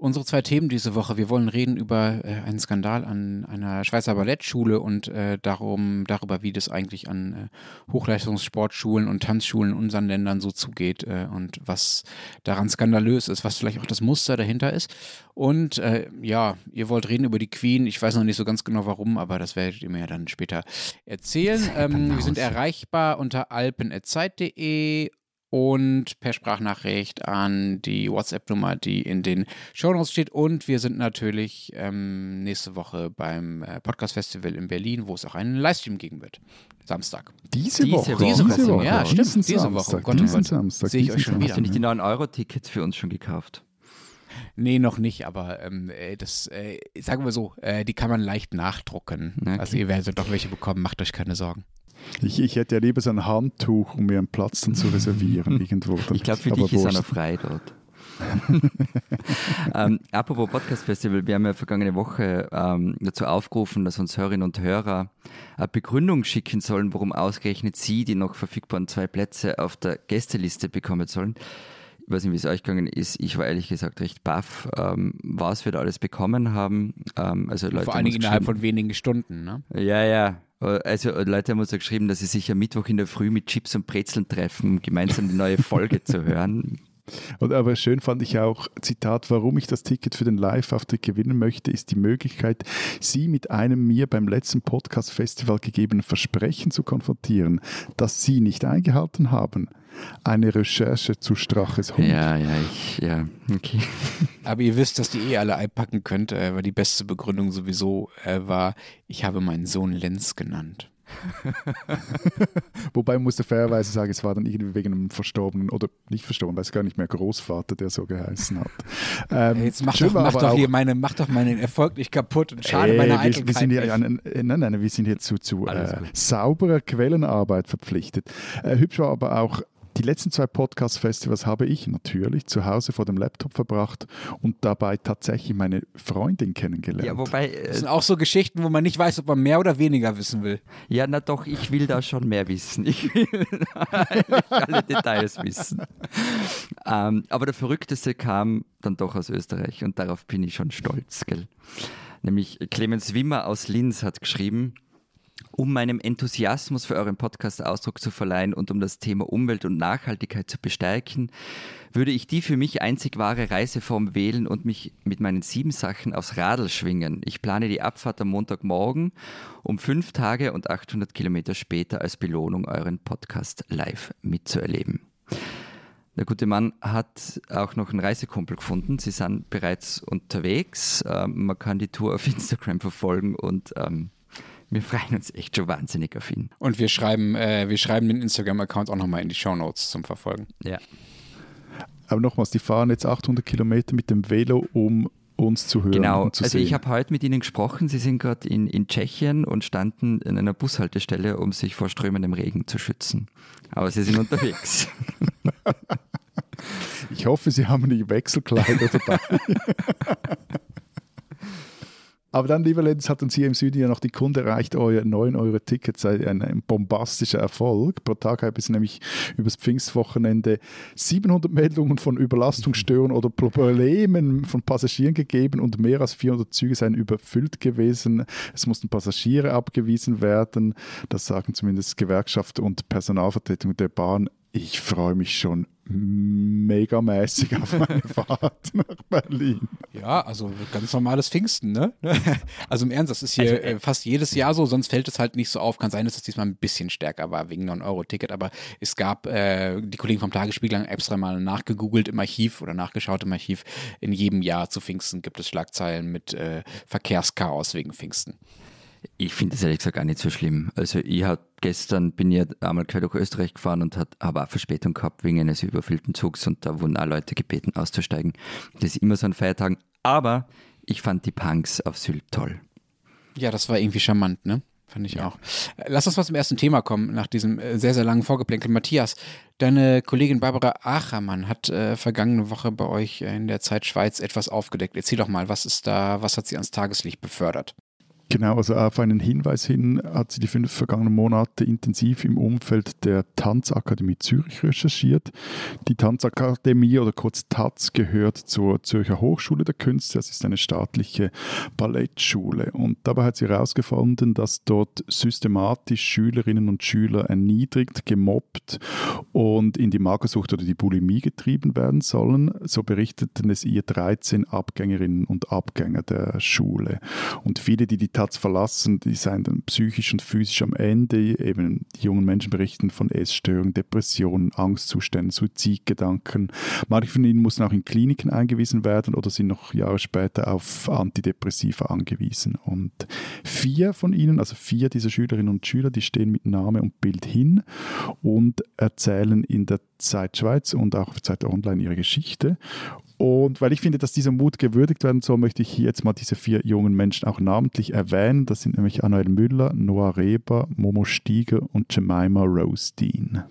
Unsere zwei Themen diese Woche. Wir wollen reden über äh, einen Skandal an einer Schweizer Ballettschule und äh, darum, darüber, wie das eigentlich an äh, Hochleistungssportschulen und Tanzschulen in unseren Ländern so zugeht äh, und was daran skandalös ist, was vielleicht auch das Muster dahinter ist. Und äh, ja, ihr wollt reden über die Queen. Ich weiß noch nicht so ganz genau warum, aber das werdet ihr mir ja dann später erzählen. Ähm, wir sind erreichbar unter alpen.zeit.de und per Sprachnachricht an die WhatsApp-Nummer, die in den Shownotes steht. Und wir sind natürlich ähm, nächste Woche beim äh, Podcast-Festival in Berlin, wo es auch einen Livestream geben wird. Samstag. Diese, Diese Woche. Woche. Diese Diese Woche, Woche. ja, stimmt. Diesen Diese Samstag. Woche. Oh Gott, oh diesen Gott. Samstag. Sehe ich euch schon Samstag. wieder. Hast du nicht die 9-Euro-Tickets für uns schon gekauft? Nee, noch nicht, aber ähm, äh, das, äh, sagen wir so, äh, die kann man leicht nachdrucken. Okay. Also ihr werdet doch welche bekommen, macht euch keine Sorgen. Ich, ich hätte ja lieber so ein Handtuch, um mir einen Platz dann zu reservieren irgendwo. Ich glaube, für Aber dich ist einer frei dort. ähm, apropos Podcast Festival, wir haben ja vergangene Woche ähm, dazu aufgerufen, dass uns Hörerinnen und Hörer eine Begründung schicken sollen, warum ausgerechnet sie die noch verfügbaren zwei Plätze auf der Gästeliste bekommen sollen. Ich weiß nicht, wie es euch gegangen ist. Ich war ehrlich gesagt recht baff, ähm, was wir da alles bekommen haben. Ähm, also Leute Vor allen Dingen innerhalb von wenigen Stunden. Ne? ja, ja. Also Leute haben uns ja geschrieben, dass sie sich am Mittwoch in der Früh mit Chips und Brezeln treffen, um gemeinsam die neue Folge zu hören. Und aber schön fand ich auch, Zitat, warum ich das Ticket für den Live-Auftritt gewinnen möchte, ist die Möglichkeit, Sie mit einem mir beim letzten Podcast-Festival gegebenen Versprechen zu konfrontieren, das Sie nicht eingehalten haben. Eine Recherche zu Straches Hund. Ja, ja, ich, ja, okay. Aber ihr wisst, dass die eh alle einpacken könnt, äh, weil die beste Begründung sowieso äh, war, ich habe meinen Sohn Lenz genannt. Wobei man musste fairerweise sagen, es war dann irgendwie wegen einem verstorbenen, oder nicht verstorben, weiß gar nicht mehr, Großvater, der so geheißen hat. Ähm, Jetzt mach doch, mach doch hier meine, mach doch meinen Erfolg nicht kaputt und schade Ey, meine wir, Eitelkeit. wir sind hier nicht. an, äh, nein, nein, wir sind hier zu, zu äh, sauberer Quellenarbeit verpflichtet. Äh, hübsch war aber auch, die letzten zwei Podcast-Festivals habe ich natürlich zu Hause vor dem Laptop verbracht und dabei tatsächlich meine Freundin kennengelernt. Ja, wobei, Das äh, sind auch so Geschichten, wo man nicht weiß, ob man mehr oder weniger wissen will. ja, na doch, ich will da schon mehr wissen. Ich will alle Details wissen. Ähm, aber der Verrückteste kam dann doch aus Österreich und darauf bin ich schon stolz, gell? Nämlich Clemens Wimmer aus Linz hat geschrieben, um meinem Enthusiasmus für euren Podcast Ausdruck zu verleihen und um das Thema Umwelt und Nachhaltigkeit zu bestärken, würde ich die für mich einzig wahre Reiseform wählen und mich mit meinen sieben Sachen aufs Radl schwingen. Ich plane die Abfahrt am Montagmorgen um fünf Tage und 800 Kilometer später als Belohnung euren Podcast live mitzuerleben. Der gute Mann hat auch noch einen Reisekumpel gefunden. Sie sind bereits unterwegs. Ähm, man kann die Tour auf Instagram verfolgen und ähm, wir freuen uns echt schon wahnsinnig auf ihn. Und wir schreiben, äh, wir schreiben den Instagram-Account auch nochmal in die Shownotes zum Verfolgen. Ja. Aber nochmals, die fahren jetzt 800 Kilometer mit dem Velo, um uns zu hören Genau, und zu also sehen. ich habe heute mit Ihnen gesprochen. Sie sind gerade in, in Tschechien und standen in einer Bushaltestelle, um sich vor strömendem Regen zu schützen. Aber Sie sind unterwegs. ich hoffe, Sie haben die Wechselkleider dabei. Aber dann, lieber Lenz, hat uns hier im Süden ja noch die Kunde erreicht, euer 9 Euro Ticket sei ein, ein bombastischer Erfolg. Pro Tag habe es nämlich übers Pfingstwochenende 700 Meldungen von Überlastungsstörungen oder Problemen von Passagieren gegeben und mehr als 400 Züge seien überfüllt gewesen. Es mussten Passagiere abgewiesen werden. Das sagen zumindest Gewerkschaft und Personalvertretung der Bahn. Ich freue mich schon megamäßig auf meine Fahrt nach Berlin. Ja, also ganz normales Pfingsten, ne? Also im Ernst, das ist hier äh, fast jedes Jahr so, sonst fällt es halt nicht so auf. Kann sein, dass es diesmal ein bisschen stärker war wegen 9-Euro-Ticket, aber es gab, äh, die Kollegen vom Tagesspiegel haben extra mal nachgegoogelt im Archiv oder nachgeschaut im Archiv. In jedem Jahr zu Pfingsten gibt es Schlagzeilen mit äh, Verkehrschaos wegen Pfingsten. Ich finde das ehrlich gesagt gar nicht so schlimm. Also ich hab gestern bin ich einmal quer durch Österreich gefahren und habe auch Verspätung gehabt wegen eines überfüllten Zugs und da wurden auch Leute gebeten auszusteigen. Das ist immer so an Feiertagen. Aber ich fand die Punks auf Sylt toll. Ja, das war irgendwie charmant, ne? Fand ich ja. auch. Lass uns mal zum ersten Thema kommen, nach diesem äh, sehr, sehr langen Vorgeplänkel. Matthias, deine Kollegin Barbara Achermann hat äh, vergangene Woche bei euch in der Zeit Schweiz etwas aufgedeckt. Erzähl doch mal, was ist da, was hat sie ans Tageslicht befördert? Genau, also auf einen Hinweis hin hat sie die fünf vergangenen Monate intensiv im Umfeld der Tanzakademie Zürich recherchiert. Die Tanzakademie oder kurz TAZ gehört zur Zürcher Hochschule der Künste. Das ist eine staatliche Ballettschule. Und dabei hat sie herausgefunden, dass dort systematisch Schülerinnen und Schüler erniedrigt, gemobbt und in die Magersucht oder die Bulimie getrieben werden sollen. So berichteten es ihr 13 Abgängerinnen und Abgänger der Schule. Und viele, die die Taz verlassen, die seien dann psychisch und physisch am Ende. Eben die jungen Menschen berichten von Essstörungen, Depressionen, Angstzuständen, Suizidgedanken. Manche von ihnen mussten auch in Kliniken eingewiesen werden oder sind noch Jahre später auf Antidepressiva angewiesen. Und vier von ihnen, also vier dieser Schülerinnen und Schüler, die stehen mit Name und Bild hin und erzählen in der Zeit Schweiz und auch auf Zeit Online ihre Geschichte. Und weil ich finde, dass dieser Mut gewürdigt werden soll, möchte ich hier jetzt mal diese vier jungen Menschen auch namentlich erwähnen. Das sind nämlich Anuel Müller, Noah Reber, Momo Stieger und Jemima Rose Dean.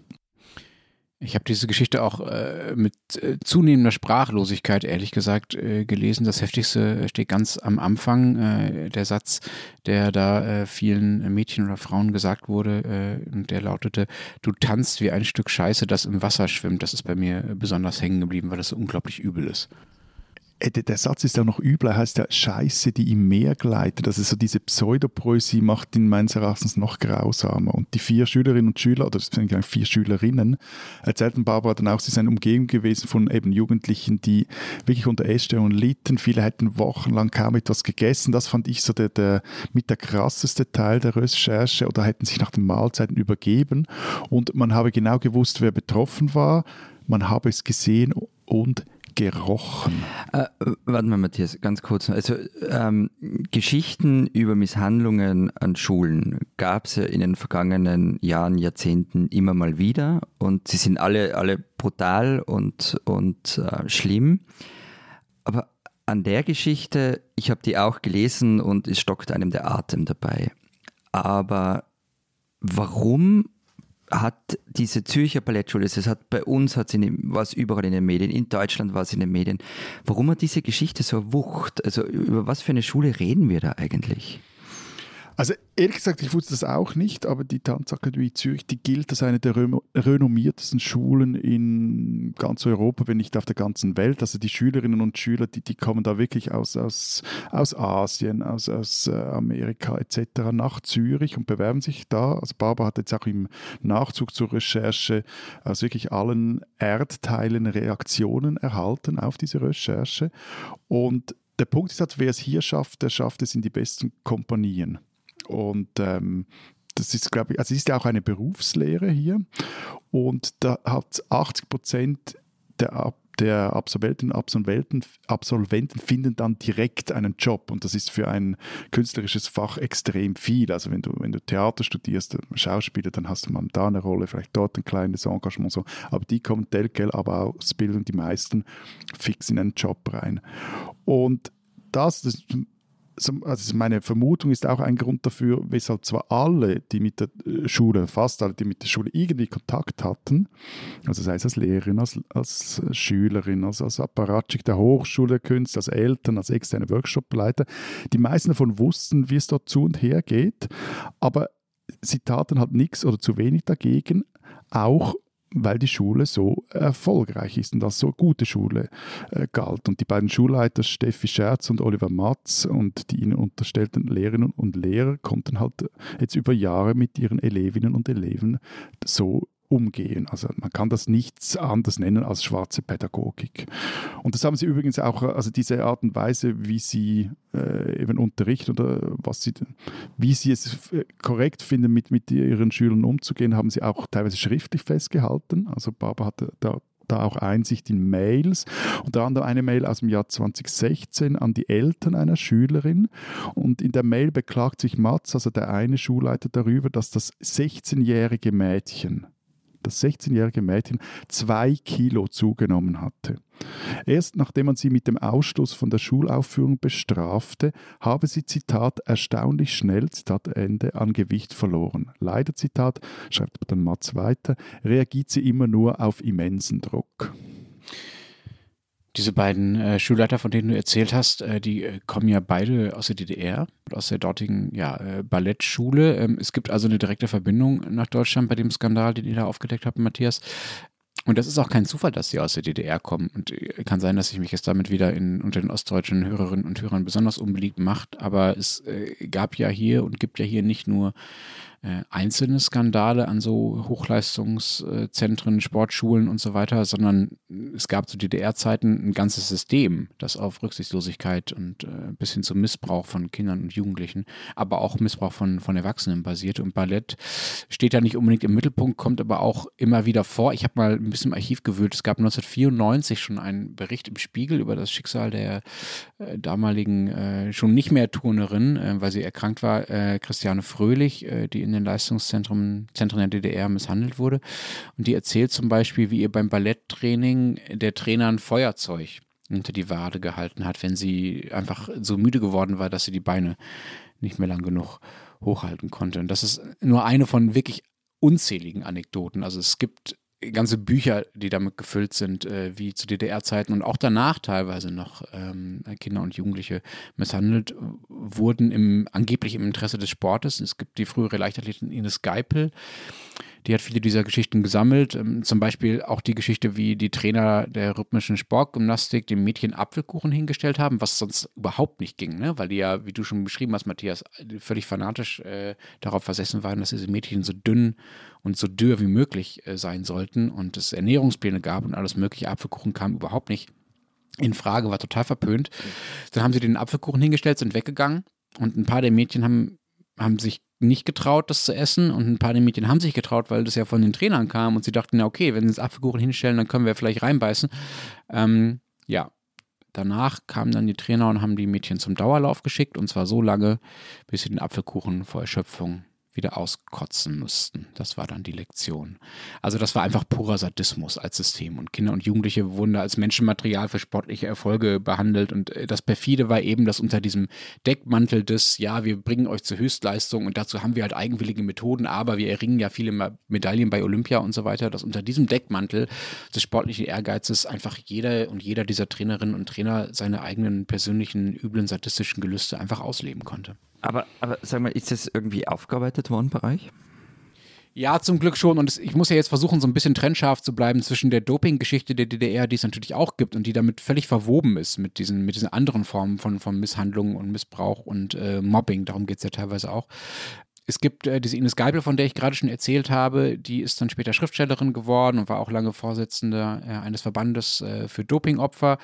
Ich habe diese Geschichte auch äh, mit äh, zunehmender Sprachlosigkeit, ehrlich gesagt, äh, gelesen. Das Heftigste steht ganz am Anfang. Äh, der Satz, der da äh, vielen Mädchen oder Frauen gesagt wurde, äh, und der lautete, du tanzt wie ein Stück Scheiße, das im Wasser schwimmt. Das ist bei mir besonders hängen geblieben, weil das so unglaublich übel ist. Äh, der Satz ist ja noch übler, heißt ja Scheiße, die im Meer gleitet. Also so diese Pseudopoesie macht ihn meines Erachtens noch grausamer. Und die vier Schülerinnen und Schüler, oder es sind vier Schülerinnen, erzählten Barbara dann auch, sie seien Umgebung gewesen von eben Jugendlichen, die wirklich unter Essstörungen litten. Viele hätten wochenlang kaum etwas gegessen. Das fand ich so der, der mit der krasseste Teil der Recherche oder hätten sich nach den Mahlzeiten übergeben. Und man habe genau gewusst, wer betroffen war. Man habe es gesehen und gerochen? Äh, warte mal, Matthias, ganz kurz. Also ähm, Geschichten über Misshandlungen an Schulen gab es ja in den vergangenen Jahren, Jahrzehnten immer mal wieder und sie sind alle, alle brutal und, und äh, schlimm. Aber an der Geschichte, ich habe die auch gelesen und es stockt einem der Atem dabei. Aber warum hat diese Zürcher Ballettschule, es hat bei uns hat sie was überall in den Medien, in Deutschland war sie in den Medien. Warum hat diese Geschichte so wucht? Also über was für eine Schule reden wir da eigentlich? Also ehrlich gesagt, ich wusste das auch nicht, aber die Tanzakademie Zürich, die gilt als eine der renommiertesten Schulen in ganz Europa, wenn nicht auf der ganzen Welt. Also die Schülerinnen und Schüler, die, die kommen da wirklich aus, aus, aus Asien, aus, aus äh, Amerika etc. nach Zürich und bewerben sich da. Also Barbara hat jetzt auch im Nachzug zur Recherche aus wirklich allen Erdteilen Reaktionen erhalten auf diese Recherche. Und der Punkt ist halt, wer es hier schafft, der schafft es in die besten Kompanien. Und ähm, das ist, glaube ich, also es ist ja auch eine Berufslehre hier. Und da hat 80 Prozent der, der Absolventinnen und Absolventen, Absolventen finden dann direkt einen Job. Und das ist für ein künstlerisches Fach extrem viel. Also wenn du, wenn du Theater studierst, Schauspieler, dann hast du mal da eine Rolle, vielleicht dort ein kleines Engagement. So. Aber die kommen telkel, aber auch Ausbildung, die meisten fix in einen Job rein. Und das, das also meine Vermutung ist auch ein Grund dafür, weshalb zwar alle, die mit der äh, Schule, fast alle, die mit der Schule irgendwie Kontakt hatten, also sei es als Lehrerin, als, als Schülerin, als, als Apparatschik der Hochschule Künste, als Eltern, als externe Workshopleiter, die meisten davon wussten, wie es dort zu und her geht, aber sie taten halt nichts oder zu wenig dagegen, auch weil die Schule so erfolgreich ist und als so gute Schule äh, galt. Und die beiden Schulleiter Steffi Scherz und Oliver Matz und die ihnen unterstellten Lehrerinnen und Lehrer konnten halt jetzt über Jahre mit ihren Elevinnen und Eleven so umgehen. Also man kann das nichts anderes nennen als schwarze Pädagogik. Und das haben sie übrigens auch, also diese Art und Weise, wie sie äh, eben unterrichten oder was sie, wie sie es äh, korrekt finden, mit, mit ihren Schülern umzugehen, haben sie auch teilweise schriftlich festgehalten. Also Barbara hatte da da auch Einsicht in Mails. Unter anderem eine Mail aus dem Jahr 2016 an die Eltern einer Schülerin. Und in der Mail beklagt sich Mats, also der eine Schulleiter, darüber, dass das 16-jährige Mädchen, das 16-jährige Mädchen zwei Kilo zugenommen hatte. Erst nachdem man sie mit dem Ausschluss von der Schulaufführung bestrafte, habe sie, Zitat, erstaunlich schnell, Zitat Ende, an Gewicht verloren. Leider, Zitat, schreibt dann Mats weiter, reagiert sie immer nur auf immensen Druck. Diese beiden äh, Schulleiter, von denen du erzählt hast, äh, die äh, kommen ja beide aus der DDR, aus der dortigen ja, äh, Ballettschule. Ähm, es gibt also eine direkte Verbindung nach Deutschland bei dem Skandal, den ihr da aufgedeckt habt, Matthias. Und das ist auch kein Zufall, dass sie aus der DDR kommen. Und äh, kann sein, dass ich mich jetzt damit wieder in, unter den ostdeutschen Hörerinnen und Hörern besonders unbeliebt macht. Aber es äh, gab ja hier und gibt ja hier nicht nur äh, einzelne Skandale an so Hochleistungszentren, Sportschulen und so weiter, sondern es gab zu DDR-Zeiten ein ganzes System, das auf Rücksichtslosigkeit und äh, bis hin zum Missbrauch von Kindern und Jugendlichen, aber auch Missbrauch von, von Erwachsenen basierte. Und Ballett steht ja nicht unbedingt im Mittelpunkt, kommt aber auch immer wieder vor. Ich habe mal ein bisschen im Archiv gewühlt. Es gab 1994 schon einen Bericht im Spiegel über das Schicksal der äh, damaligen äh, schon nicht mehr Turnerin, äh, weil sie erkrankt war, Christiane Fröhlich, die in den Leistungszentren Zentren der DDR misshandelt wurde. Und die erzählt zum Beispiel, wie ihr beim Balletttraining der Trainer ein Feuerzeug hinter die Wade gehalten hat, wenn sie einfach so müde geworden war, dass sie die Beine nicht mehr lang genug hochhalten konnte. Und das ist nur eine von wirklich unzähligen Anekdoten. Also es gibt ganze Bücher, die damit gefüllt sind, äh, wie zu DDR-Zeiten und auch danach teilweise noch ähm, Kinder und Jugendliche misshandelt wurden, im, angeblich im Interesse des Sportes. Es gibt die frühere Leichtathletin Ines Geipel, die hat viele dieser Geschichten gesammelt. Ähm, zum Beispiel auch die Geschichte, wie die Trainer der rhythmischen Sportgymnastik dem Mädchen Apfelkuchen hingestellt haben, was sonst überhaupt nicht ging, ne? weil die ja, wie du schon beschrieben hast, Matthias, völlig fanatisch äh, darauf versessen waren, dass diese Mädchen so dünn und so dürr wie möglich äh, sein sollten und es Ernährungspläne gab und alles mögliche. Apfelkuchen kam überhaupt nicht in Frage, war total verpönt. Dann haben sie den Apfelkuchen hingestellt, sind weggegangen und ein paar der Mädchen haben, haben sich nicht getraut, das zu essen. Und ein paar der Mädchen haben sich getraut, weil das ja von den Trainern kam. Und sie dachten, na okay, wenn sie das Apfelkuchen hinstellen, dann können wir vielleicht reinbeißen. Ähm, ja, danach kamen dann die Trainer und haben die Mädchen zum Dauerlauf geschickt. Und zwar so lange, bis sie den Apfelkuchen vor Erschöpfung wieder auskotzen mussten. Das war dann die Lektion. Also das war einfach purer Sadismus als System. Und Kinder und Jugendliche wurden da als Menschenmaterial für sportliche Erfolge behandelt. Und äh, das perfide war eben, dass unter diesem Deckmantel des, ja, wir bringen euch zur Höchstleistung und dazu haben wir halt eigenwillige Methoden, aber wir erringen ja viele Medaillen bei Olympia und so weiter, dass unter diesem Deckmantel des sportlichen Ehrgeizes einfach jeder und jeder dieser Trainerinnen und Trainer seine eigenen persönlichen, üblen, sadistischen Gelüste einfach ausleben konnte. Aber, aber sag mal, ist das irgendwie aufgearbeitet worden bei euch? Ja, zum Glück schon. Und ich muss ja jetzt versuchen, so ein bisschen trennscharf zu bleiben zwischen der Doping-Geschichte der DDR, die es natürlich auch gibt und die damit völlig verwoben ist mit diesen, mit diesen anderen Formen von, von Misshandlungen und Missbrauch und äh, Mobbing. Darum geht es ja teilweise auch es gibt äh, diese Ines Geibel, von der ich gerade schon erzählt habe, die ist dann später Schriftstellerin geworden und war auch lange Vorsitzende äh, eines Verbandes äh, für Dopingopfer.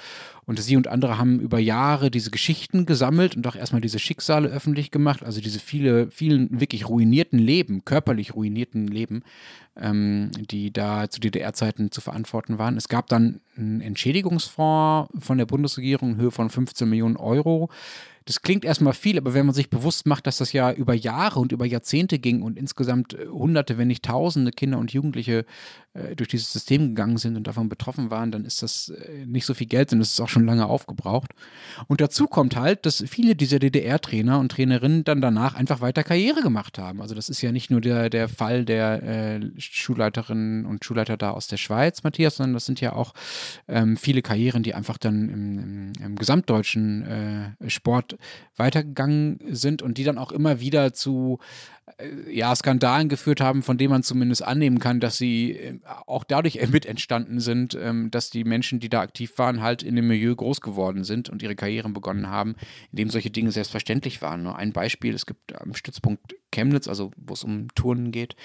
Und sie und andere haben über Jahre diese Geschichten gesammelt und auch erstmal diese Schicksale öffentlich gemacht, also diese viele, vielen wirklich ruinierten Leben, körperlich ruinierten Leben, ähm, die da zu DDR-Zeiten zu verantworten waren. Es gab dann einen Entschädigungsfonds von der Bundesregierung in Höhe von 15 Millionen Euro das klingt erstmal viel, aber wenn man sich bewusst macht, dass das ja über Jahre und über Jahrzehnte ging und insgesamt äh, Hunderte, wenn nicht Tausende Kinder und Jugendliche äh, durch dieses System gegangen sind und davon betroffen waren, dann ist das äh, nicht so viel Geld und es ist auch schon lange aufgebraucht. Und dazu kommt halt, dass viele dieser DDR-Trainer und Trainerinnen dann danach einfach weiter Karriere gemacht haben. Also das ist ja nicht nur der, der Fall der äh, Schulleiterinnen und Schulleiter da aus der Schweiz, Matthias, sondern das sind ja auch ähm, viele Karrieren, die einfach dann im, im, im gesamtdeutschen äh, Sport weitergegangen sind und die dann auch immer wieder zu äh, ja, Skandalen geführt haben, von denen man zumindest annehmen kann, dass sie äh, auch dadurch mit entstanden sind, ähm, dass die Menschen, die da aktiv waren, halt in dem Milieu groß geworden sind und ihre Karrieren begonnen haben, in dem solche Dinge selbstverständlich waren. Nur ein Beispiel, es gibt am Stützpunkt Chemnitz, also wo es um Turnen geht,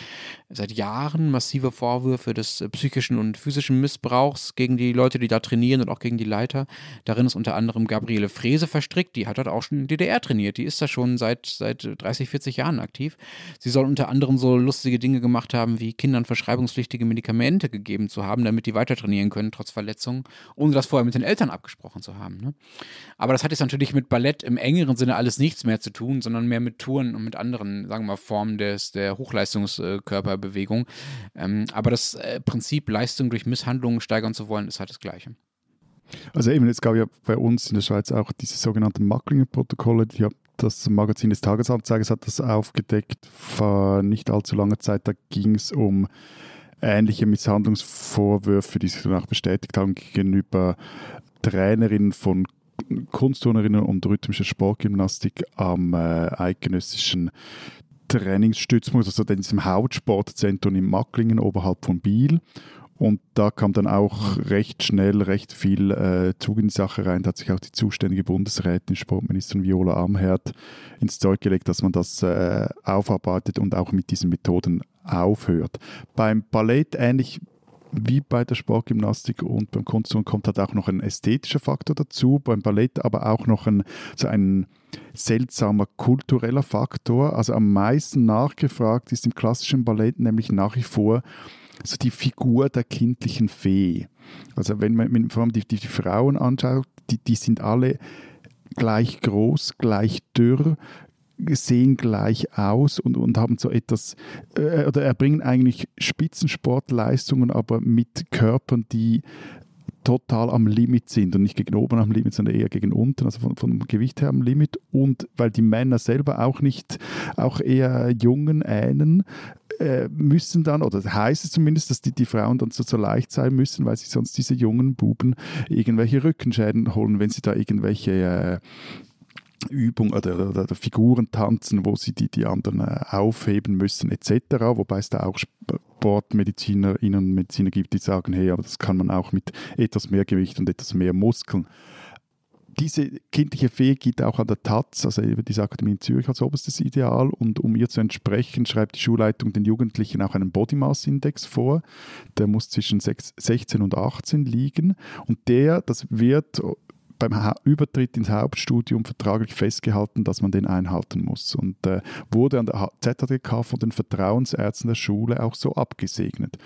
seit Jahren massive Vorwürfe des äh, psychischen und physischen Missbrauchs gegen die Leute, die da trainieren und auch gegen die Leiter. Darin ist unter anderem Gabriele Frese verstrickt, die hat dort auch schon in DDR trainiert, die ist da schon seit, seit 30, 40 Jahren aktiv. Sie soll unter anderem so lustige Dinge gemacht haben, wie Kindern verschreibungspflichtige Medikamente gegeben zu haben, damit die weiter trainieren können, trotz Verletzungen, ohne das vorher mit den Eltern abgesprochen zu haben. Ne? Aber das hat jetzt natürlich mit Ballett im engeren Sinne alles nichts mehr zu tun, sondern mehr mit Touren und mit anderen, sagen wir mal, Formen des, der Hochleistungskörperbewegung. Ähm, aber das äh, Prinzip, Leistung durch Misshandlungen steigern zu wollen, ist halt das Gleiche. Also eben, es gab ja bei uns in der Schweiz auch diese sogenannten Macklingen-Protokolle, die das Magazin des Tagesanzeigers hat das aufgedeckt vor nicht allzu langer Zeit. Da ging es um ähnliche Misshandlungsvorwürfe, die sich danach bestätigt haben gegenüber Trainerinnen von Kunstturnerinnen und rhythmischer Sportgymnastik am äh, eidgenössischen Trainingsstützpunkt, also diesem Hautsportzentrum in Macklingen oberhalb von Biel. Und da kam dann auch recht schnell recht viel äh, Zug in die Sache rein. Da hat sich auch die zuständige Bundesrätin, Sportministerin Viola Amherd, ins Zeug gelegt, dass man das äh, aufarbeitet und auch mit diesen Methoden aufhört. Beim Ballett ähnlich wie bei der Sportgymnastik und beim Kunstturnen kommt halt auch noch ein ästhetischer Faktor dazu, beim Ballett aber auch noch ein, so ein seltsamer kultureller Faktor. Also am meisten nachgefragt ist im klassischen Ballett nämlich nach wie vor so die Figur der kindlichen Fee. Also wenn man vor allem die, die, die Frauen anschaut, die, die sind alle gleich groß, gleich dürr, sehen gleich aus und, und haben so etwas, äh, oder erbringen eigentlich Spitzensportleistungen, aber mit Körpern, die total am Limit sind und nicht gegen oben am Limit, sondern eher gegen unten, also von, vom Gewicht her am Limit. Und weil die Männer selber auch nicht, auch eher Jungen ähneln, äh, müssen dann, oder heißt es zumindest, dass die, die Frauen dann so, so leicht sein müssen, weil sich sonst diese jungen Buben irgendwelche Rückenschäden holen, wenn sie da irgendwelche äh, Übung oder, oder, oder, Figuren tanzen, wo sie die, die anderen äh, aufheben müssen etc. Wobei es da auch Sportmedizinerinnen und Mediziner gibt, die sagen, hey, aber das kann man auch mit etwas mehr Gewicht und etwas mehr Muskeln. Diese kindliche Fee geht auch an der Taz, also diese Akademie in Zürich als oberstes Ideal und um ihr zu entsprechen, schreibt die Schulleitung den Jugendlichen auch einen Body Mass Index vor. Der muss zwischen 16 und 18 liegen und der, das wird beim ha Übertritt ins Hauptstudium vertraglich festgehalten, dass man den einhalten muss und äh, wurde an der ZHDK von den Vertrauensärzten der Schule auch so abgesegnet.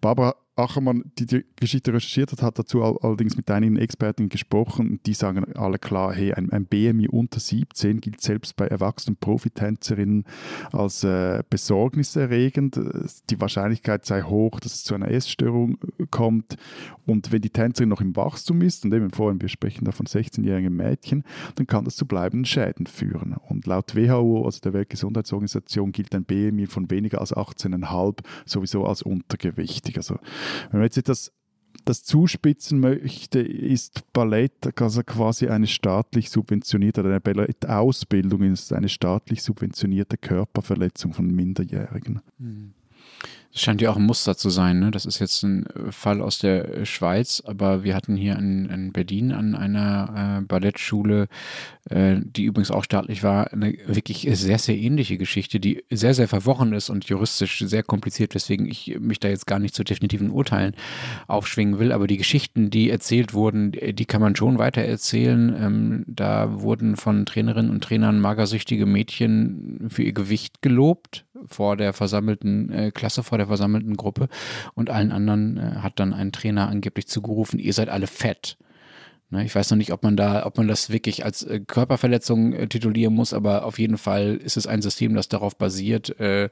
Barbara Achermann, die die Geschichte recherchiert hat, hat dazu allerdings mit einigen Experten gesprochen die sagen alle klar, hey, ein, ein BMI unter 17 gilt selbst bei erwachsenen Profitänzerinnen als äh, besorgniserregend. Die Wahrscheinlichkeit sei hoch, dass es zu einer Essstörung äh, kommt und wenn die Tänzerin noch im Wachstum ist, und eben vorhin, wir sprechen da von 16-jährigen Mädchen, dann kann das zu bleibenden Schäden führen. Und laut WHO, also der Weltgesundheitsorganisation, gilt ein BMI von weniger als 18,5 sowieso als untergewichtig. Also wenn man jetzt etwas das zuspitzen möchte, ist Ballett also quasi eine staatlich subventionierte, eine Ballettausbildung ist eine staatlich subventionierte Körperverletzung von Minderjährigen. Mhm. Das scheint ja auch ein Muster zu sein. Ne? Das ist jetzt ein äh, Fall aus der äh, Schweiz, aber wir hatten hier in, in Berlin an einer äh, Ballettschule, äh, die übrigens auch staatlich war, eine wirklich sehr, sehr ähnliche Geschichte, die sehr, sehr verworren ist und juristisch sehr kompliziert, weswegen ich mich da jetzt gar nicht zu definitiven Urteilen aufschwingen will. Aber die Geschichten, die erzählt wurden, die kann man schon weiter erzählen. Ähm, da wurden von Trainerinnen und Trainern magersüchtige Mädchen für ihr Gewicht gelobt vor der versammelten äh, Klasse, vor der versammelten Gruppe und allen anderen äh, hat dann ein Trainer angeblich zugerufen, ihr seid alle fett. Ne, ich weiß noch nicht, ob man da, ob man das wirklich als äh, Körperverletzung äh, titulieren muss, aber auf jeden Fall ist es ein System, das darauf basiert, äh,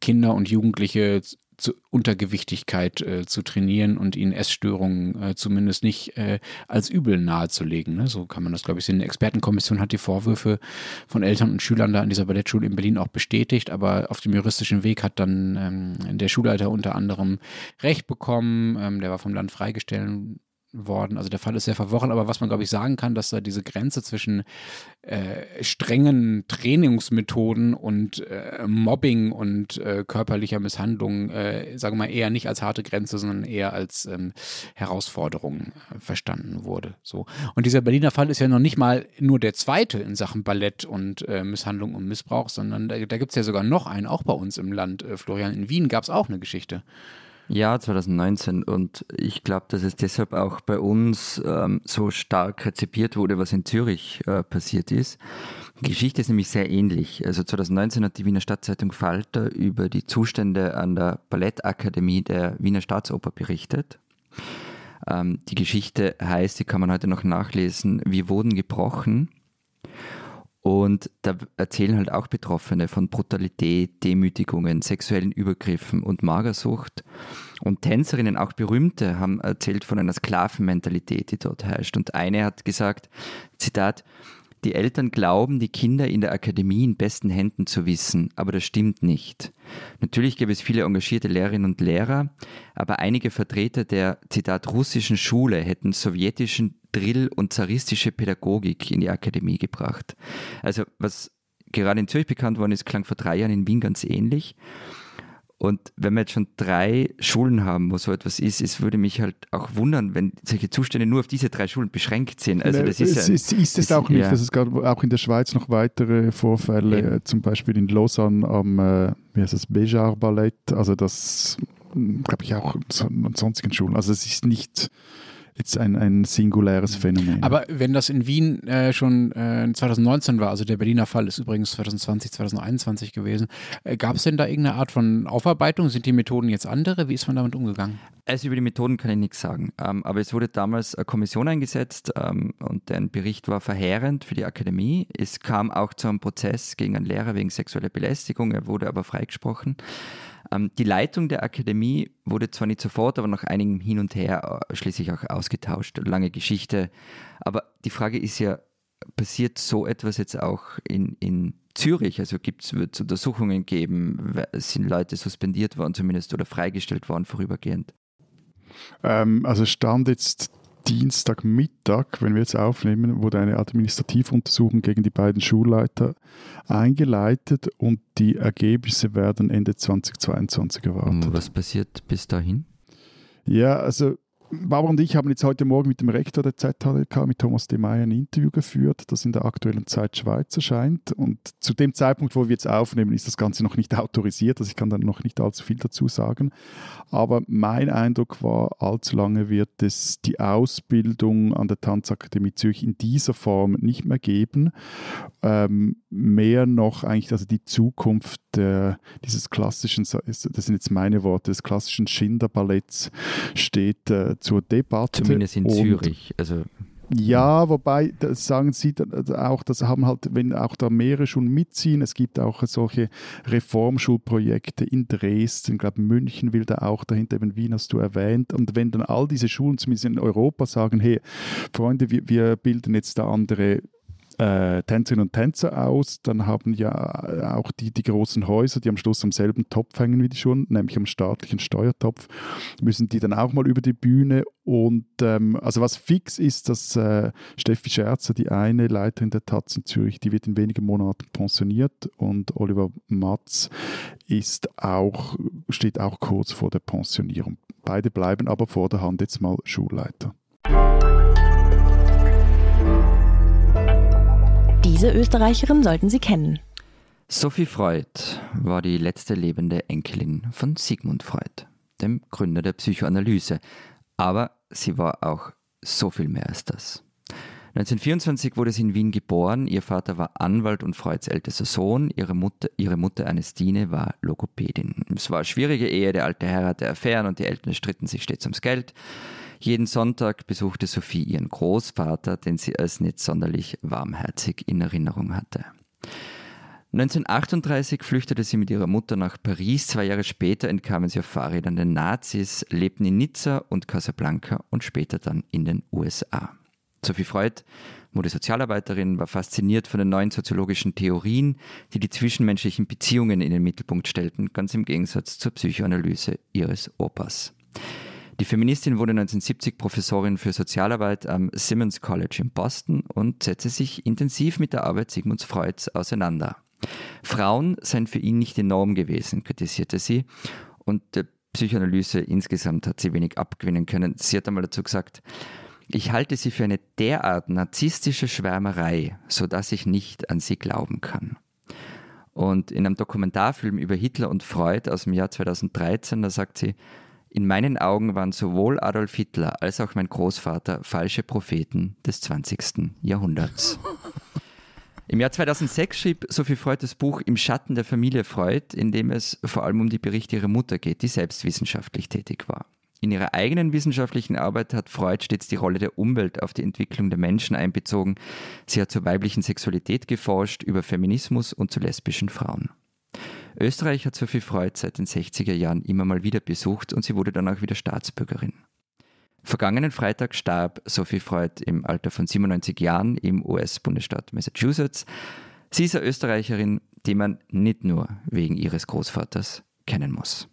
Kinder und Jugendliche zu Untergewichtigkeit äh, zu trainieren und ihnen Essstörungen äh, zumindest nicht äh, als übel nahezulegen. Ne? So kann man das, glaube ich, sehen. Eine Expertenkommission hat die Vorwürfe von Eltern und Schülern da an dieser Ballettschule in Berlin auch bestätigt, aber auf dem juristischen Weg hat dann ähm, der Schulleiter unter anderem Recht bekommen. Ähm, der war vom Land freigestellt worden. Also der Fall ist sehr verworren, aber was man, glaube ich, sagen kann, dass da diese Grenze zwischen äh, strengen Trainingsmethoden und äh, Mobbing und äh, körperlicher Misshandlung, äh, sagen wir mal, eher nicht als harte Grenze, sondern eher als ähm, Herausforderung äh, verstanden wurde. So. Und dieser Berliner Fall ist ja noch nicht mal nur der zweite in Sachen Ballett und äh, Misshandlung und Missbrauch, sondern da, da gibt es ja sogar noch einen, auch bei uns im Land, Florian. In Wien gab es auch eine Geschichte. Ja, 2019. Und ich glaube, dass es deshalb auch bei uns ähm, so stark rezipiert wurde, was in Zürich äh, passiert ist. Die Geschichte ist nämlich sehr ähnlich. Also 2019 hat die Wiener Stadtzeitung Falter über die Zustände an der Ballettakademie der Wiener Staatsoper berichtet. Ähm, die Geschichte heißt, die kann man heute noch nachlesen, wir wurden gebrochen. Und da erzählen halt auch Betroffene von Brutalität, Demütigungen, sexuellen Übergriffen und Magersucht. Und Tänzerinnen, auch berühmte, haben erzählt von einer Sklavenmentalität, die dort herrscht. Und eine hat gesagt, Zitat, die Eltern glauben, die Kinder in der Akademie in besten Händen zu wissen, aber das stimmt nicht. Natürlich gäbe es viele engagierte Lehrerinnen und Lehrer, aber einige Vertreter der, Zitat, russischen Schule hätten sowjetischen Drill und zaristische Pädagogik in die Akademie gebracht. Also was gerade in Zürich bekannt worden ist, klang vor drei Jahren in Wien ganz ähnlich. Und wenn wir jetzt schon drei Schulen haben, wo so etwas ist, es würde mich halt auch wundern, wenn solche Zustände nur auf diese drei Schulen beschränkt sind. Also das ist, es, ja, ist, ist es auch nicht. Ja. Es gab auch in der Schweiz noch weitere Vorfälle, Eben. zum Beispiel in Lausanne am äh, wie heißt das, Bejar Ballett. Also das glaube ich auch an sonstigen Schulen. Also es ist nicht jetzt ein, ein singuläres Phänomen. Aber wenn das in Wien äh, schon äh, 2019 war, also der Berliner Fall ist übrigens 2020, 2021 gewesen, äh, gab es denn da irgendeine Art von Aufarbeitung? Sind die Methoden jetzt andere? Wie ist man damit umgegangen? Also über die Methoden kann ich nichts sagen. Ähm, aber es wurde damals eine Kommission eingesetzt ähm, und deren Bericht war verheerend für die Akademie. Es kam auch zu einem Prozess gegen einen Lehrer wegen sexueller Belästigung, er wurde aber freigesprochen. Ähm, die Leitung der Akademie wurde zwar nicht sofort, aber nach einigem Hin und Her äh, schließlich auch ausgetauscht. Lange Geschichte. Aber die Frage ist ja, passiert so etwas jetzt auch in, in Zürich? Also wird es Untersuchungen geben? Sind Leute suspendiert worden zumindest oder freigestellt worden vorübergehend? Ähm, also Stand jetzt Dienstagmittag, wenn wir jetzt aufnehmen, wurde eine Administrativuntersuchung gegen die beiden Schulleiter eingeleitet und die Ergebnisse werden Ende 2022 erwartet. Was passiert bis dahin? Ja, also Barbara und ich haben jetzt heute Morgen mit dem Rektor der ZHDK, mit Thomas de Meyer, ein Interview geführt, das in der aktuellen Zeit Schweiz erscheint. Und zu dem Zeitpunkt, wo wir jetzt aufnehmen, ist das Ganze noch nicht autorisiert, also ich kann da noch nicht allzu viel dazu sagen. Aber mein Eindruck war, allzu lange wird es die Ausbildung an der Tanzakademie Zürich in dieser Form nicht mehr geben. Ähm, mehr noch eigentlich also die Zukunft der, dieses klassischen, das sind jetzt meine Worte, des klassischen Schinderballetts steht äh, zur Debatte. Zumindest in Zürich. Also ja, wobei, das sagen Sie also auch, das haben halt, wenn auch da mehrere Schulen mitziehen, es gibt auch solche Reformschulprojekte in Dresden, ich glaube München will da auch dahinter, eben Wien hast du erwähnt. Und wenn dann all diese Schulen zumindest in Europa sagen, hey, Freunde, wir, wir bilden jetzt da andere äh, Tänzerinnen und Tänzer aus. Dann haben ja auch die, die großen Häuser, die am Schluss am selben Topf hängen wie die Schulen, nämlich am staatlichen Steuertopf, müssen die dann auch mal über die Bühne. Und ähm, also was fix ist, dass äh, Steffi Scherzer, die eine Leiterin der Taz in Zürich, die wird in wenigen Monaten pensioniert und Oliver Matz ist auch, steht auch kurz vor der Pensionierung. Beide bleiben aber vor der Hand jetzt mal Schulleiter. Diese Österreicherin sollten Sie kennen. Sophie Freud war die letzte lebende Enkelin von Sigmund Freud, dem Gründer der Psychoanalyse. Aber sie war auch so viel mehr als das. 1924 wurde sie in Wien geboren. Ihr Vater war Anwalt und Freuds ältester Sohn. Ihre Mutter, ihre Mutter Ernestine war Logopädin. Es war eine schwierige Ehe, der alte Herr hatte Affären und die Eltern stritten sich stets ums Geld. Jeden Sonntag besuchte Sophie ihren Großvater, den sie als nicht sonderlich warmherzig in Erinnerung hatte. 1938 flüchtete sie mit ihrer Mutter nach Paris. Zwei Jahre später entkamen sie auf Fahrrädern den Nazis, lebten in Nizza und Casablanca und später dann in den USA. Sophie Freud wurde Sozialarbeiterin, war fasziniert von den neuen soziologischen Theorien, die die zwischenmenschlichen Beziehungen in den Mittelpunkt stellten, ganz im Gegensatz zur Psychoanalyse ihres Opas. Die Feministin wurde 1970 Professorin für Sozialarbeit am Simmons College in Boston und setzte sich intensiv mit der Arbeit Sigmunds Freuds auseinander. Frauen seien für ihn nicht die Norm gewesen, kritisierte sie. Und der Psychoanalyse insgesamt hat sie wenig abgewinnen können. Sie hat einmal dazu gesagt, ich halte sie für eine derart narzisstische Schwärmerei, sodass ich nicht an sie glauben kann. Und in einem Dokumentarfilm über Hitler und Freud aus dem Jahr 2013, da sagt sie, In meinen Augen waren sowohl Adolf Hitler als auch mein Großvater falsche Propheten des 20. Jahrhunderts. Im Jahr 2006 schrieb Sophie Freud das Buch Im Schatten der Familie Freud, in dem es vor allem um die Berichte ihrer Mutter geht, die selbst wissenschaftlich tätig war. In ihrer eigenen wissenschaftlichen Arbeit hat Freud stets die Rolle der Umwelt auf die Entwicklung der Menschen einbezogen. Sie hat zur weiblichen Sexualität geforscht, über Feminismus und zu lesbischen Frauen. Österreich hat Sophie Freud seit den 60er Jahren immer mal wieder besucht und sie wurde dann auch wieder Staatsbürgerin. Vergangenen Freitag starb Sophie Freud im Alter von 97 Jahren im US-Bundesstaat Massachusetts. Sie ist eine Österreicherin, die man nicht nur wegen ihres Großvaters kennen muss.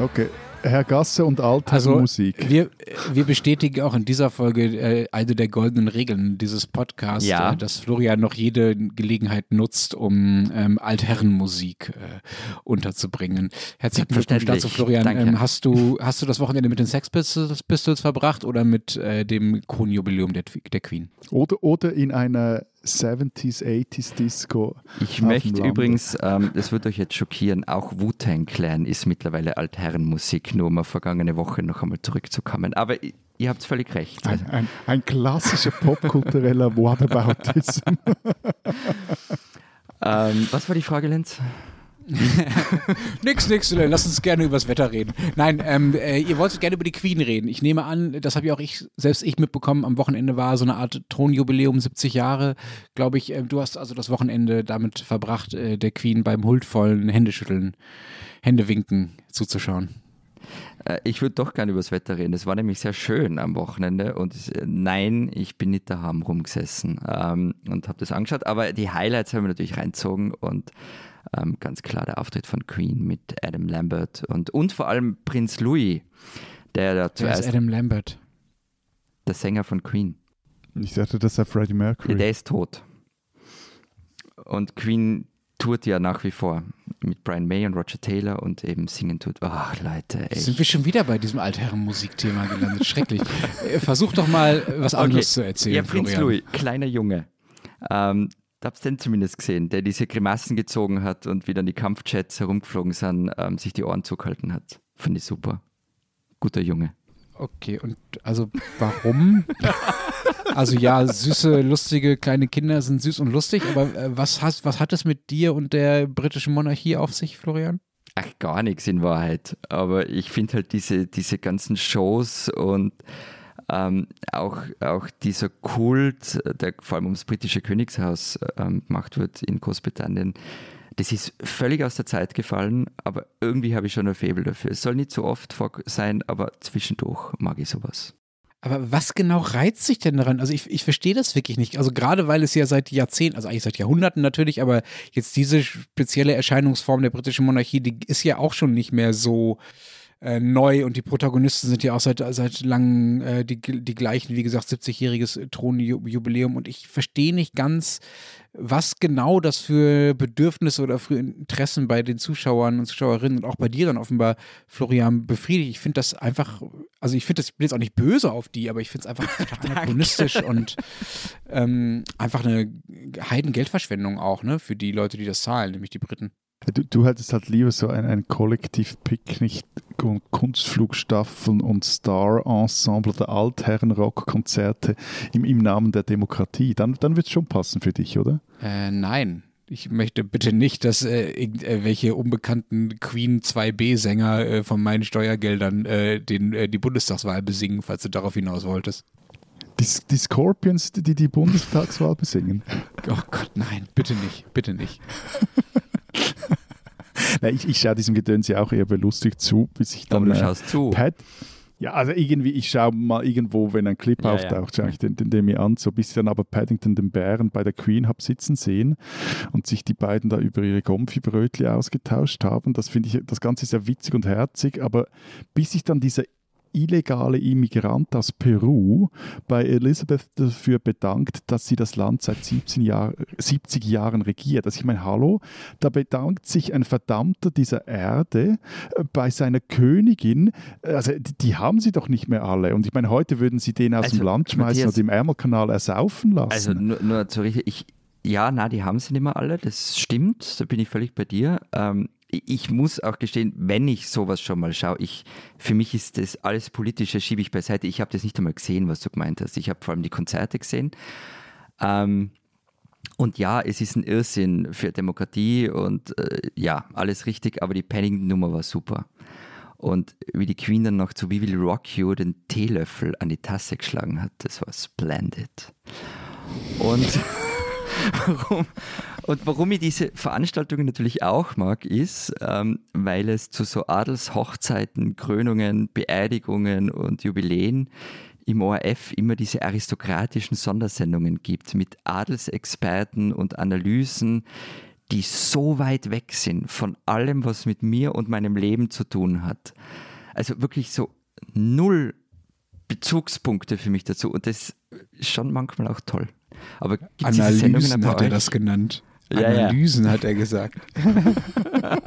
Okay. Herr Gasse und alte Also Musik. wir, wir bestätigen auch in dieser Folge äh, eine der goldenen Regeln dieses Podcasts, Ja. äh, dass Florian noch jede Gelegenheit nutzt, um ähm, Altherrenmusik äh, unterzubringen. Herzlichen Glückwunsch dazu, Florian. Danke. Ähm, hast, du, hast du das Wochenende mit den Sex Pistols, Pistols verbracht oder mit äh, dem Kronjubiläum der, der Queen? Oder, oder in einer 70s, 80s Disco. Ich möchte übrigens, ähm, das wird euch jetzt schockieren, auch Wu-Tang Clan ist mittlerweile Altherrenmusik, nur um auf vergangene Woche noch einmal zurückzukommen. Aber ihr habt völlig recht. Ein, ein, ein klassischer popkultureller Whataboutism. Ähm, was war die Frage, Lenz? Nix, nix, äh, lass uns gerne übers Wetter reden. Nein, ähm, äh, ihr wolltet gerne über die Queen reden. Ich nehme an, das habe ja auch ich, selbst ich mitbekommen, am Wochenende war so eine Art Thronjubiläum, 70 Jahre, glaube ich. Ähm, du hast also das Wochenende damit verbracht, äh, der Queen beim huldvollen Händeschütteln, Händewinken zuzuschauen. Äh, ich würde doch gerne über das Wetter reden. Es war nämlich sehr schön am Wochenende und äh, nein, ich bin nicht daheim rumgesessen ähm, und habe das angeschaut. Aber die Highlights haben wir natürlich reinzogen und ähm, ganz klar der Auftritt von Queen mit Adam Lambert und, und vor allem Prinz Louis, der da Wer ist zuerst Adam Lambert? der Sänger von Queen. Ich dachte, das sei Freddie Mercury. Der ist tot. Und Queen tourt ja nach wie vor mit Brian May und Roger Taylor und eben singen tut. Ach Leute, ey. Sind wir schon wieder bei diesem Altherrenmusikthema gelandet? Schrecklich. Äh, Versuch doch mal, was anderes zu erzählen, Ja, Prinz Florian. Louis, kleiner Junge. Ähm, hab's den zumindest gesehen, der diese Grimassen gezogen hat und wie dann die Kampfjets herumgeflogen sind, ähm, sich die Ohren zugehalten hat. Fand ich super. Guter Junge. Okay, und also warum? also ja, süße, lustige kleine Kinder sind süß und lustig, aber äh, was, hast, was hat es mit dir und der britischen Monarchie auf sich, Florian? Ach, gar nichts in Wahrheit. Aber ich finde halt diese, diese ganzen Shows und ähm, auch, auch dieser Kult, der vor allem ums britische Königshaus ähm, gemacht wird in Großbritannien, das ist völlig aus der Zeit gefallen, aber irgendwie habe ich schon ein Faible dafür. Es soll nicht so oft sein, aber zwischendurch mag ich sowas. Aber was genau reizt sich denn daran? Also ich, ich verstehe das wirklich nicht. Also gerade weil es ja seit Jahrzehnten, also eigentlich seit Jahrhunderten natürlich, aber jetzt diese spezielle Erscheinungsform der britischen Monarchie, die ist ja auch schon nicht mehr so äh, neu und die Protagonisten sind ja auch seit, seit langem äh, die, die gleichen, wie gesagt, 70-jähriges Thronjubiläum und ich verstehe nicht ganz, was genau das für Bedürfnisse oder für Interessen bei den Zuschauern und Zuschauerinnen und auch bei dir dann offenbar, Florian, befriedigt. Ich finde das einfach, also ich finde das, ich bin jetzt auch nicht böse auf die, aber ich finde es einfach anachronistisch und ähm, einfach eine Heidengeldverschwendung auch, ne, für die Leute, die das zahlen, nämlich die Briten. Du, du hättest halt lieber so ein, ein Kollektiv-Picknick und Kunstflugstaffeln und Star-Ensemble oder Altherren-Rock-Konzerte im, im Namen der Demokratie. Dann, dann wird es schon passen für dich, oder? Äh, nein. Ich möchte bitte nicht, dass äh, irgendwelche unbekannten Queen 2B-Sänger äh, von meinen Steuergeldern äh, den, äh, die Bundestagswahl besingen, falls du darauf hinaus wolltest. Die, die Scorpions, die die Bundestagswahl besingen. Oh Gott, nein, bitte nicht, bitte nicht. Nein, ich, ich schaue diesem Gedöns ja auch eher belustigt zu, bis ich Aber dann. du äh, schaust zu. Pat, ja, also irgendwie, ich schaue mal irgendwo, wenn ein Clip Ja, auftaucht, ja. schaue ich den, den, den mir an, so bis ich dann aber Paddington den Bären bei der Queen habe sitzen sehen und sich die beiden da über ihre Gomfi-Brötli ausgetauscht haben. Das finde ich, das Ganze sehr witzig und herzig, aber bis ich dann diese illegale Immigrant aus Peru bei Elizabeth dafür bedankt, dass sie das Land seit 17 Jahr, 70 Jahren regiert. Also ich meine, hallo, da bedankt sich ein Verdammter dieser Erde äh, bei seiner Königin. Also die, die haben sie doch nicht mehr alle. Und ich meine, heute würden sie den aus Also, dem Land schmeißen Matthias- und im Ärmelkanal ersaufen lassen. Also nur, nur zur Richtung, ich, ja, na, die haben sie nicht mehr alle, das stimmt, da bin ich völlig bei dir. Ähm, ich muss auch gestehen, wenn ich sowas schon mal schaue, ich, für mich ist das alles Politische, schiebe ich beiseite. Ich habe das nicht einmal gesehen, was du gemeint hast. Ich habe vor allem die Konzerte gesehen. Ähm, und ja, es ist ein Irrsinn für Demokratie und äh, ja, alles richtig, aber die Paddington-Nummer war super. Und wie die Queen dann noch zu We Will Rock You den Teelöffel an die Tasse geschlagen hat, das war splendid. Und warum, und warum ich diese Veranstaltungen natürlich auch mag, ist, ähm, weil es zu so Adelshochzeiten, Krönungen, Beerdigungen und Jubiläen im ORF immer diese aristokratischen Sondersendungen gibt mit Adelsexperten und Analysen, die so weit weg sind von allem, was mit mir und meinem Leben zu tun hat. Also wirklich so null Bezugspunkte für mich dazu und das ist schon manchmal auch toll. Aber Analysen hat er euch? das genannt. Ja, ja. Analysen hat er gesagt.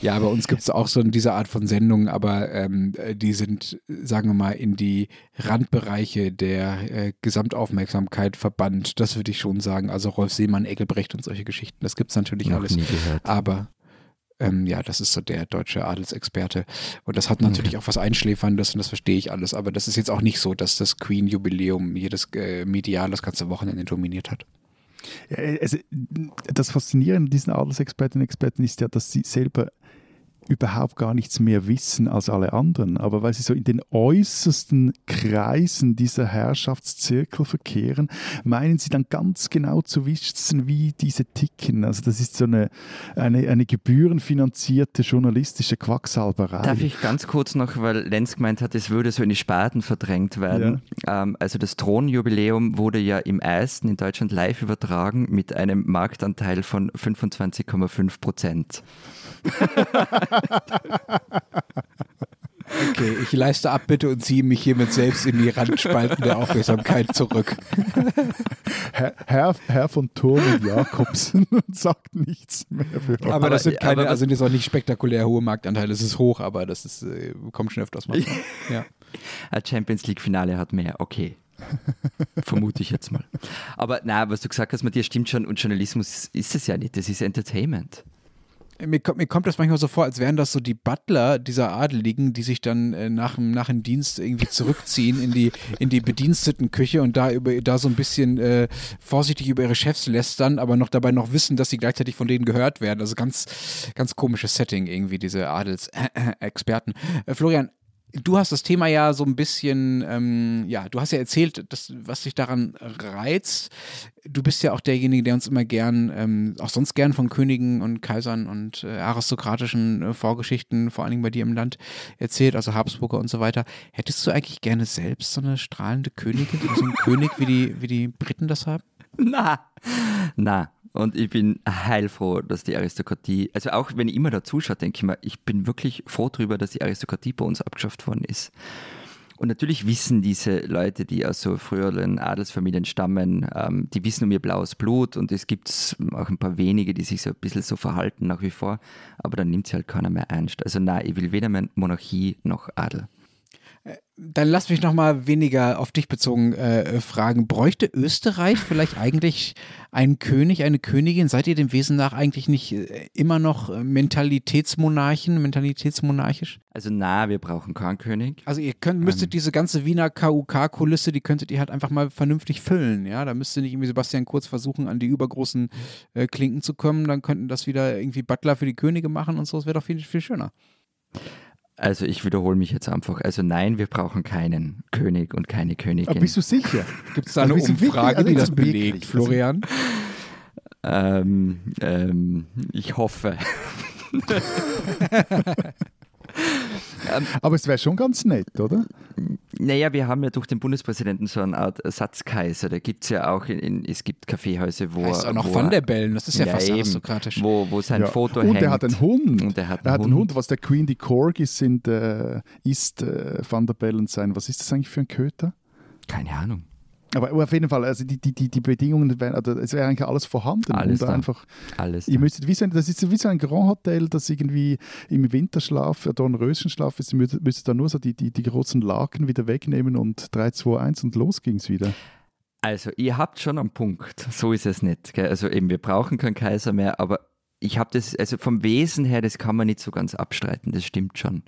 ja, bei uns gibt es auch so diese Art von Sendungen, aber ähm, die sind, sagen wir mal, in die Randbereiche der äh, Gesamtaufmerksamkeit verbannt. Das würde ich schon sagen. Also Rolf Seemann, Eggelbrecht und solche Geschichten. Das gibt es natürlich Noch alles. nie gehört. Aber ähm, ja, das ist so der deutsche Adelsexperte. Und das hat natürlich auch was Einschläferndes und das verstehe ich alles. Aber das ist jetzt auch nicht so, dass das Queen-Jubiläum jedes äh, Medial das ganze Wochenende dominiert hat. Ja, also, das Faszinierende an diesen Adelsexpertinnen und Experten ist ja, dass sie selber überhaupt gar nichts mehr wissen als alle anderen. Aber weil sie so in den äußersten Kreisen dieser Herrschaftszirkel verkehren, meinen sie dann ganz genau zu wissen, wie diese ticken. Also das ist so eine, eine, eine gebührenfinanzierte journalistische Quacksalberei. Darf ich ganz kurz noch, weil Lenz gemeint hat, es würde so in die Sparten verdrängt werden. Ähm, also das Thronjubiläum wurde ja im ersten in Deutschland live übertragen mit einem Marktanteil von 25,5 Prozent. Okay, ich leiste Abbitte und ziehe mich hiermit selbst in die Randspalten der Aufmerksamkeit zurück. Herr, Herr, Herr von Thurn und Jakobsen sagt nichts mehr für Aber, Aber- das sind keine, aber- also das ist auch nicht spektakulär hohe Marktanteile. Das ist hoch, aber das ist, äh, kommt schon öfters mal. Ja. Ein Champions League-Finale hat mehr, okay. Vermute ich jetzt mal. Aber na, was du gesagt hast, Matthias, stimmt schon. Und Journalismus ist es ja nicht. Das ist Entertainment. Mir, kommt- mir kommt das manchmal so vor, als wären das so die Butler dieser Adeligen, die sich dann äh, nach, dem- nach dem Dienst irgendwie zurückziehen in die, in die Bedienstetenküche und da, über, da so ein bisschen äh, vorsichtig über ihre Chefs lästern, aber noch dabei noch wissen, dass sie gleichzeitig von denen gehört werden. Also ganz, ganz komisches Setting irgendwie, diese Adelsexperten. Äh, Florian, Du hast das Thema ja so ein bisschen, ähm, ja, du hast ja erzählt, dass, was dich daran reizt. Du bist ja auch derjenige, der uns immer gern, ähm, auch sonst gern von Königen und Kaisern und äh, aristokratischen äh, Vorgeschichten, vor allen Dingen bei dir im Land, erzählt, also Habsburger und so weiter. Hättest du eigentlich gerne selbst so eine strahlende Königin, so einen König, wie die, wie die Briten das haben? Na, na. Und ich bin heilfroh, dass die Aristokratie, also auch wenn ich immer da zuschaue, denke ich mir, ich bin wirklich froh darüber, dass die Aristokratie bei uns abgeschafft worden ist. Und natürlich wissen diese Leute, die aus so früheren Adelsfamilien stammen, ähm, die wissen um ihr blaues Blut und es gibt auch ein paar wenige, die sich so ein bisschen so verhalten nach wie vor, aber dann nimmt sie halt keiner mehr ernst. Also nein, ich will weder mehr Monarchie noch Adel. Dann lass mich nochmal weniger auf dich bezogen äh, fragen. Bräuchte Österreich vielleicht eigentlich einen König, eine Königin? Seid ihr dem Wesen nach eigentlich nicht äh, immer noch äh, Mentalitätsmonarchen, mentalitätsmonarchisch? Also na, wir brauchen keinen König. Also ihr könnt, müsstet diese ganze Wiener KUK-Kulisse, die könntet ihr halt einfach mal vernünftig füllen, ja? Da müsste nicht irgendwie Sebastian Kurz versuchen, an die übergroßen äh, Klinken zu kommen, dann könnten das wieder irgendwie Butler für die Könige machen und so, das wäre doch viel, viel schöner. Also ich wiederhole mich jetzt einfach. Also nein, wir brauchen keinen König und keine Königin. Aber bist du sicher? Gibt es da eine Also sind wirklich- Umfrage, also die das wirklich, belegt, also- Florian? Ähm, ähm, ich hoffe. Aber es wäre schon ganz nett, oder? Naja, wir haben ja durch den Bundespräsidenten so eine Art Ersatzkaiser. Da gibt es ja auch, in, in, es gibt Kaffeehäuser, wo Heißt auch noch wo Van der Bellen, das ist ja, fast eben, aristokratisch. Wo, wo sein Ja. Foto und hängt. er hat einen Hund. Und er hat er einen hat einen Hund. Hund. Was der Queen die Corgis sind, äh, ist äh, Van der Bellen sein. Was ist das eigentlich für ein Köter? Keine Ahnung. Aber auf jeden Fall, also die, die, die, die Bedingungen, wären, also es wäre eigentlich alles vorhanden. Alles und da. einfach, Alles. ihr müsstet wie so, ein- das ist wie so ein Grand Hotel, das irgendwie im Winterschlaf, äh, Dornröschenschlaf ist, ihr müsstet, müsstet da nur so die, die, die großen Laken wieder wegnehmen und 3, 2, 1 und los ging es wieder. Also, ihr habt schon einen Punkt. So ist es nicht. Gell? Also eben, wir brauchen keinen Kaiser mehr, aber ich habe das, also vom Wesen her, das kann man nicht so ganz abstreiten, das stimmt schon.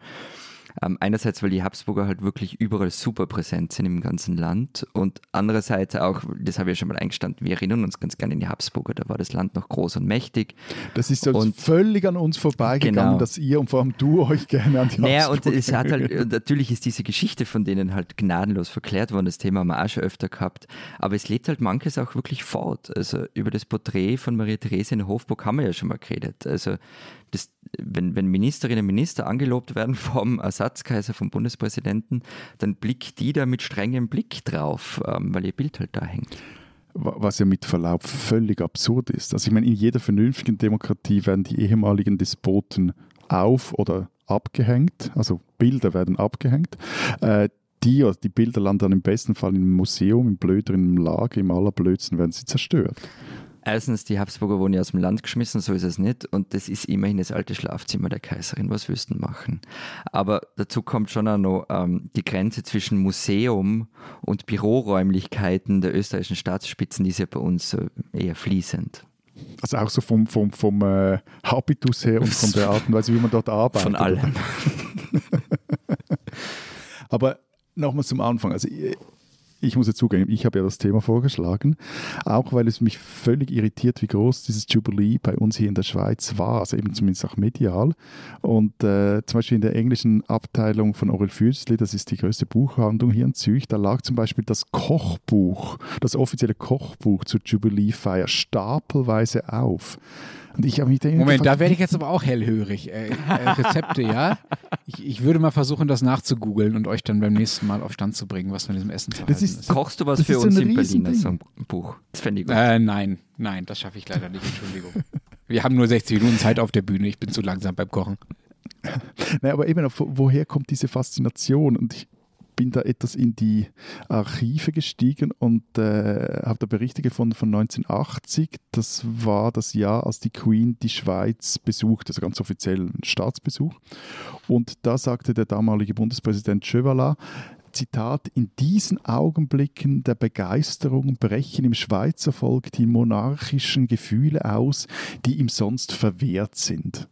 Ähm, einerseits, weil die Habsburger halt wirklich überall super präsent sind im ganzen Land und andererseits auch, das habe ich ja schon mal eingestanden, wir erinnern uns ganz gerne an die Habsburger, da war das Land noch groß und mächtig. Das ist Und- völlig an uns vorbeigegangen, Genau. dass ihr und vor allem du euch gerne an die Naja, und Habsburger es hat halt, und natürlich ist diese Geschichte von denen halt gnadenlos verklärt worden. Das Thema haben wir auch schon öfter gehabt. Aber es lebt halt manches auch wirklich fort. Also über das Porträt von Maria Therese in Hofburg haben wir ja schon mal geredet. Also das, wenn, wenn Ministerinnen und Minister angelobt werden vom Ersatzkaiser, vom Bundespräsidenten, dann blickt die da mit strengem Blick drauf, ähm, weil ihr Bild halt da hängt. Wa- was ja mit Verlaub völlig absurd ist. Also ich meine, in jeder vernünftigen Demokratie werden die ehemaligen Despoten auf- oder abgehängt, also Bilder werden abgehängt. Äh, die, also die Bilder landen dann im besten Fall im Museum, im blöderen Lager, im allerblödsten werden sie zerstört. Erstens, die Habsburger wurden ja aus dem Land geschmissen, so ist es nicht. Und das ist immerhin das alte Schlafzimmer der Kaiserin. Was denn machen? Aber dazu kommt schon auch noch ähm, die Grenze zwischen Museum und Büroräumlichkeiten der österreichischen Staatsspitzen, die ist ja bei uns so eher fließend. Also auch so vom, vom, vom äh, Habitus her und von der Art und Weise, wie man dort arbeitet. Von allem. Aber nochmal zum Anfang. Also ich, muss ja zugeben, ich habe ja das Thema vorgeschlagen, auch weil es mich völlig irritiert, wie groß dieses Jubilee bei uns hier in der Schweiz war, also eben zumindest auch medial. Und äh, zum Beispiel in der englischen Abteilung von Orel Füßli, das ist die größte Buchhandlung hier in Zürich, da lag zum Beispiel das Kochbuch, das offizielle Kochbuch zur Jubileefeier stapelweise auf. Und ich habe mich dann Moment, gefragt, da werde ich jetzt aber auch hellhörig. Äh, äh, Rezepte, ja. Ich, ich würde mal versuchen, das nachzugoogeln und euch dann beim nächsten Mal auf Stand zu bringen, was von diesem Essen zu Das ist- ist. Kochst du was Das für ist so uns in Berlin? Riesending. So ein Buch. Das fände ich gut. Äh, nein, nein, das schaffe ich leider nicht, Entschuldigung. Wir haben nur 60 Minuten Zeit auf der Bühne, ich bin zu langsam beim Kochen. Nein, aber eben, wo- woher kommt diese Faszination? Und ich bin da etwas in die Archive gestiegen und äh, habe da Berichte gefunden von 1980. Das war das Jahr, als die Queen die Schweiz besuchte, also ganz offiziell ein Staatsbesuch. Und da sagte der damalige Bundespräsident Chevalat, Zitat, in diesen Augenblicken der Begeisterung brechen im Schweizer Volk die monarchischen Gefühle aus, die ihm sonst verwehrt sind.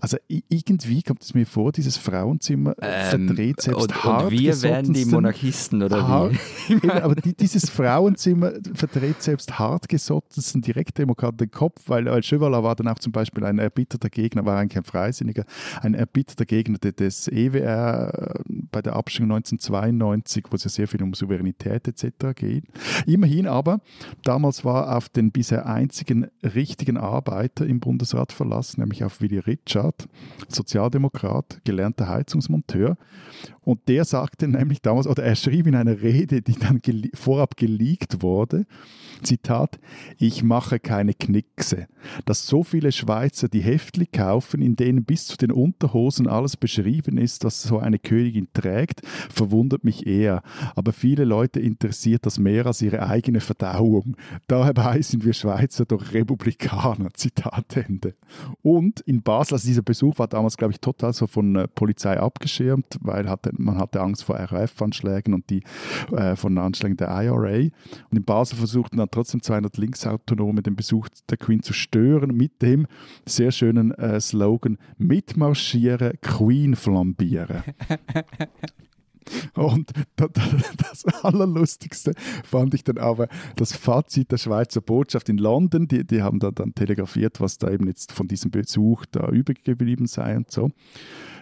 Also irgendwie kommt es mir vor, dieses Frauenzimmer Ähm, verdreht selbst und, und wir werden die Monarchisten, oder Har- wie? Eben, aber die, dieses Frauenzimmer verdreht selbst hartgesottensten Direktdemokraten den Kopf, weil, weil Chevalat war dann auch zum Beispiel ein erbitterter Gegner, war eigentlich ein Freisinniger, ein erbitterter Gegner de- des EWR äh, bei der Abstimmung 1992, wo es ja sehr viel um Souveränität etc. geht. Immerhin aber, damals war auf den bisher einzigen richtigen Arbeiter im Bundesrat verlassen, nämlich auf Willy Richard, Sozialdemokrat, gelernter Heizungsmonteur. Und der sagte nämlich damals, oder er schrieb in einer Rede, die dann vorab geleakt wurde, Zitat, ich mache keine Knickse. Dass so viele Schweizer die Heftli kaufen, in denen bis zu den Unterhosen alles beschrieben ist, was so eine Königin trägt, verwundert mich eher. Aber viele Leute interessiert das mehr als ihre eigene Verdauung. Dabei sind wir Schweizer doch Republikaner. Zitat Ende. Und in Basel, also dieser Besuch war damals, glaube ich, total so von äh, Polizei abgeschirmt, weil hatte, man hatte Angst vor RAF-Anschlägen und die äh, von Anschlägen der IRA. Und in Basel versuchten dann trotzdem 200 Linksautonome den Besuch der Queen zu stören mit dem sehr schönen äh, Slogan Mitmarschieren, Queen flambieren. Und da- da- das Allerlustigste fand ich dann aber das Fazit der Schweizer Botschaft in London. Die, die haben da dann telegrafiert, was da eben jetzt von diesem Besuch da übrig geblieben sei und so.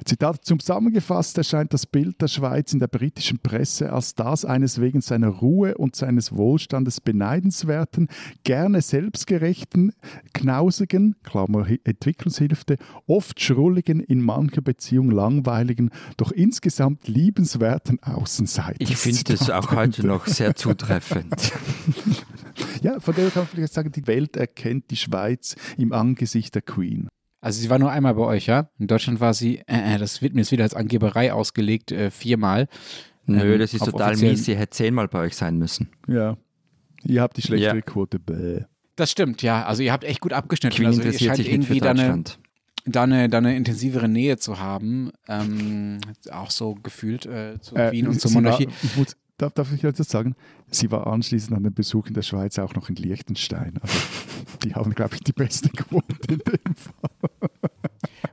Zitat, zusammengefasst erscheint das Bild der Schweiz in der britischen Presse als das eines wegen seiner Ruhe und seines Wohlstandes beneidenswerten, gerne selbstgerechten, knausigen, Klammer Hi- Entwicklungshilfe, oft schrulligen, in mancher Beziehung langweiligen, doch insgesamt liebenswerten verehrten Außenseiter. Ich finde das auch heute noch sehr zutreffend. ja, von der kann man vielleicht sagen, die Welt erkennt die Schweiz im Angesicht der Queen. Also sie war nur einmal bei euch, ja? In Deutschland war sie, äh, äh das wird mir jetzt wieder als Angeberei ausgelegt, äh, viermal. Nö, ähm, das ist total mies. Sie hätte zehnmal bei euch sein müssen. Ja. Ihr habt die schlechtere ja. Quote. Bäh. Das stimmt, ja. Also ihr habt echt gut abgeschnitten. Queen also interessiert sich irgendwie da eine, da, eine, da eine intensivere Nähe zu haben. Ähm, auch so gefühlt äh, zu äh, Queen und zur Monarchie. War, darf, darf ich jetzt sagen, sie war anschließend an dem Besuch in der Schweiz auch noch in Liechtenstein. Also die haben, glaube ich, die beste Quote in dem Fall.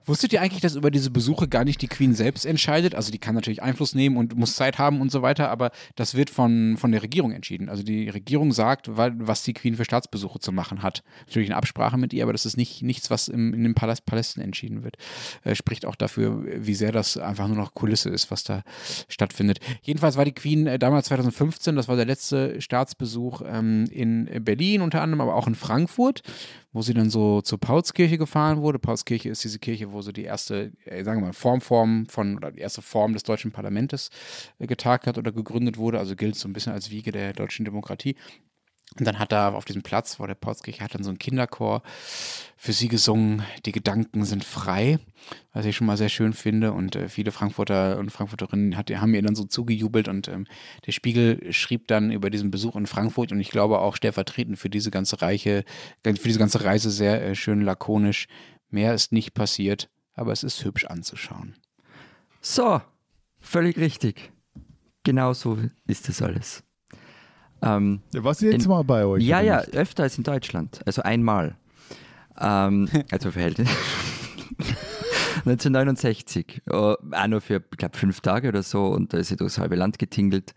Wusstet ihr eigentlich, dass über diese Besuche gar nicht die Queen selbst entscheidet? Also die kann natürlich Einfluss nehmen und muss Zeit haben und so weiter, aber das wird von, von der Regierung entschieden. Also die Regierung sagt, was die Queen für Staatsbesuche zu machen hat. Natürlich in Absprache mit ihr, aber das ist nicht nichts, was im, in den Palast, Palästen entschieden wird. Äh, spricht auch dafür, wie sehr das einfach nur noch Kulisse ist, was da stattfindet. Jedenfalls war die Queen äh, damals 2015, das war der letzte Staatsbesuch ähm, in Berlin unter anderem, aber auch in Frankfurt wo sie dann so zur Paulskirche gefahren wurde. Paulskirche ist diese Kirche, wo so die erste, äh, sagen wir mal, Formform von oder die erste Form des deutschen Parlaments äh, getagt hat oder gegründet wurde. Also gilt so ein bisschen als Wiege der deutschen Demokratie. Und dann hat er auf diesem Platz vor der Paulskirche hat dann so ein Kinderchor für sie gesungen, die Gedanken sind frei, was ich schon mal sehr schön finde. Und äh, viele Frankfurter und Frankfurterinnen hat, haben ihr dann so zugejubelt. Und ähm, der Spiegel schrieb dann über diesen Besuch in Frankfurt und ich glaube auch stellvertretend für diese ganze Reiche, für diese ganze Reise sehr äh, schön lakonisch. Mehr ist nicht passiert, aber es ist hübsch anzuschauen. So, völlig richtig. Genau so ist das alles. Ähm, Was jetzt in, mal bei euch? Ja, ja, öfter als in Deutschland. Also einmal. Ähm, also Verhältnis. 1969. Oh, auch nur für, ich glaube, fünf Tage oder so. Und da ist sie durchs halbe Land getingelt.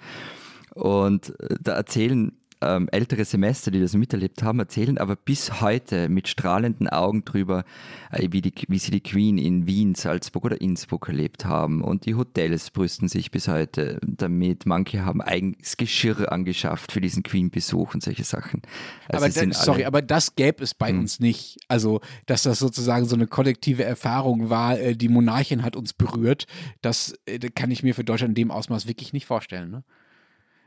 Und äh, da erzählen ähm, ältere Semester, die das miterlebt haben, erzählen aber bis heute mit strahlenden Augen drüber, äh, wie, die, wie sie die Queen in Wien, Salzburg oder Innsbruck erlebt haben. Und die Hotels brüsten sich bis heute damit. Manche haben eigenes Geschirr angeschafft für diesen Queen-Besuch und solche Sachen. Also aber das, sorry, aber das gäbe es bei hm. uns nicht. Also, dass das sozusagen so eine kollektive Erfahrung war, äh, die Monarchin hat uns berührt, das äh, kann ich mir für Deutschland in dem Ausmaß wirklich nicht vorstellen. Ne?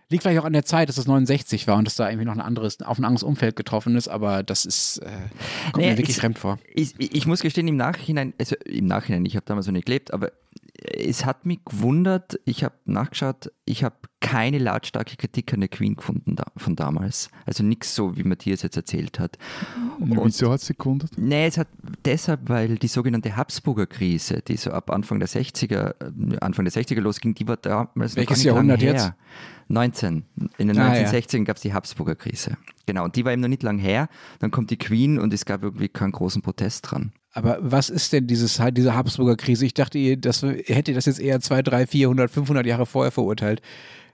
Liegt vielleicht auch an der Zeit, dass es 69 war und dass da irgendwie noch ein anderes, auf ein anderes Umfeld getroffen ist, aber das ist, äh, kommt naja, mir wirklich ich, fremd vor. Ich, ich, muss gestehen, im Nachhinein, also im Nachhinein, ich habe damals so nicht gelebt, aber es hat mich gewundert, ich habe nachgeschaut, ich habe keine lautstarke Kritik an der Queen gefunden da, von damals. Also nichts so, wie Matthias jetzt erzählt hat. Und, Wieso hat sie gewundert? Nee, es hat deshalb, weil die sogenannte Habsburger Krise, die so ab Anfang der 60er, äh, Anfang der 60er losging, die war damals Welches noch gar nicht Jahrhundert her. jetzt? 19. In den ah, 1960ern ja. gab es die Habsburger Krise. Genau, und die war eben noch nicht lang her. Dann kommt die Queen und es gab irgendwie keinen großen Protest dran. Aber was ist denn dieses, diese Habsburger Krise? Ich dachte, das, hätte das jetzt eher 2, 3, 400, 500 Jahre vorher verurteilt.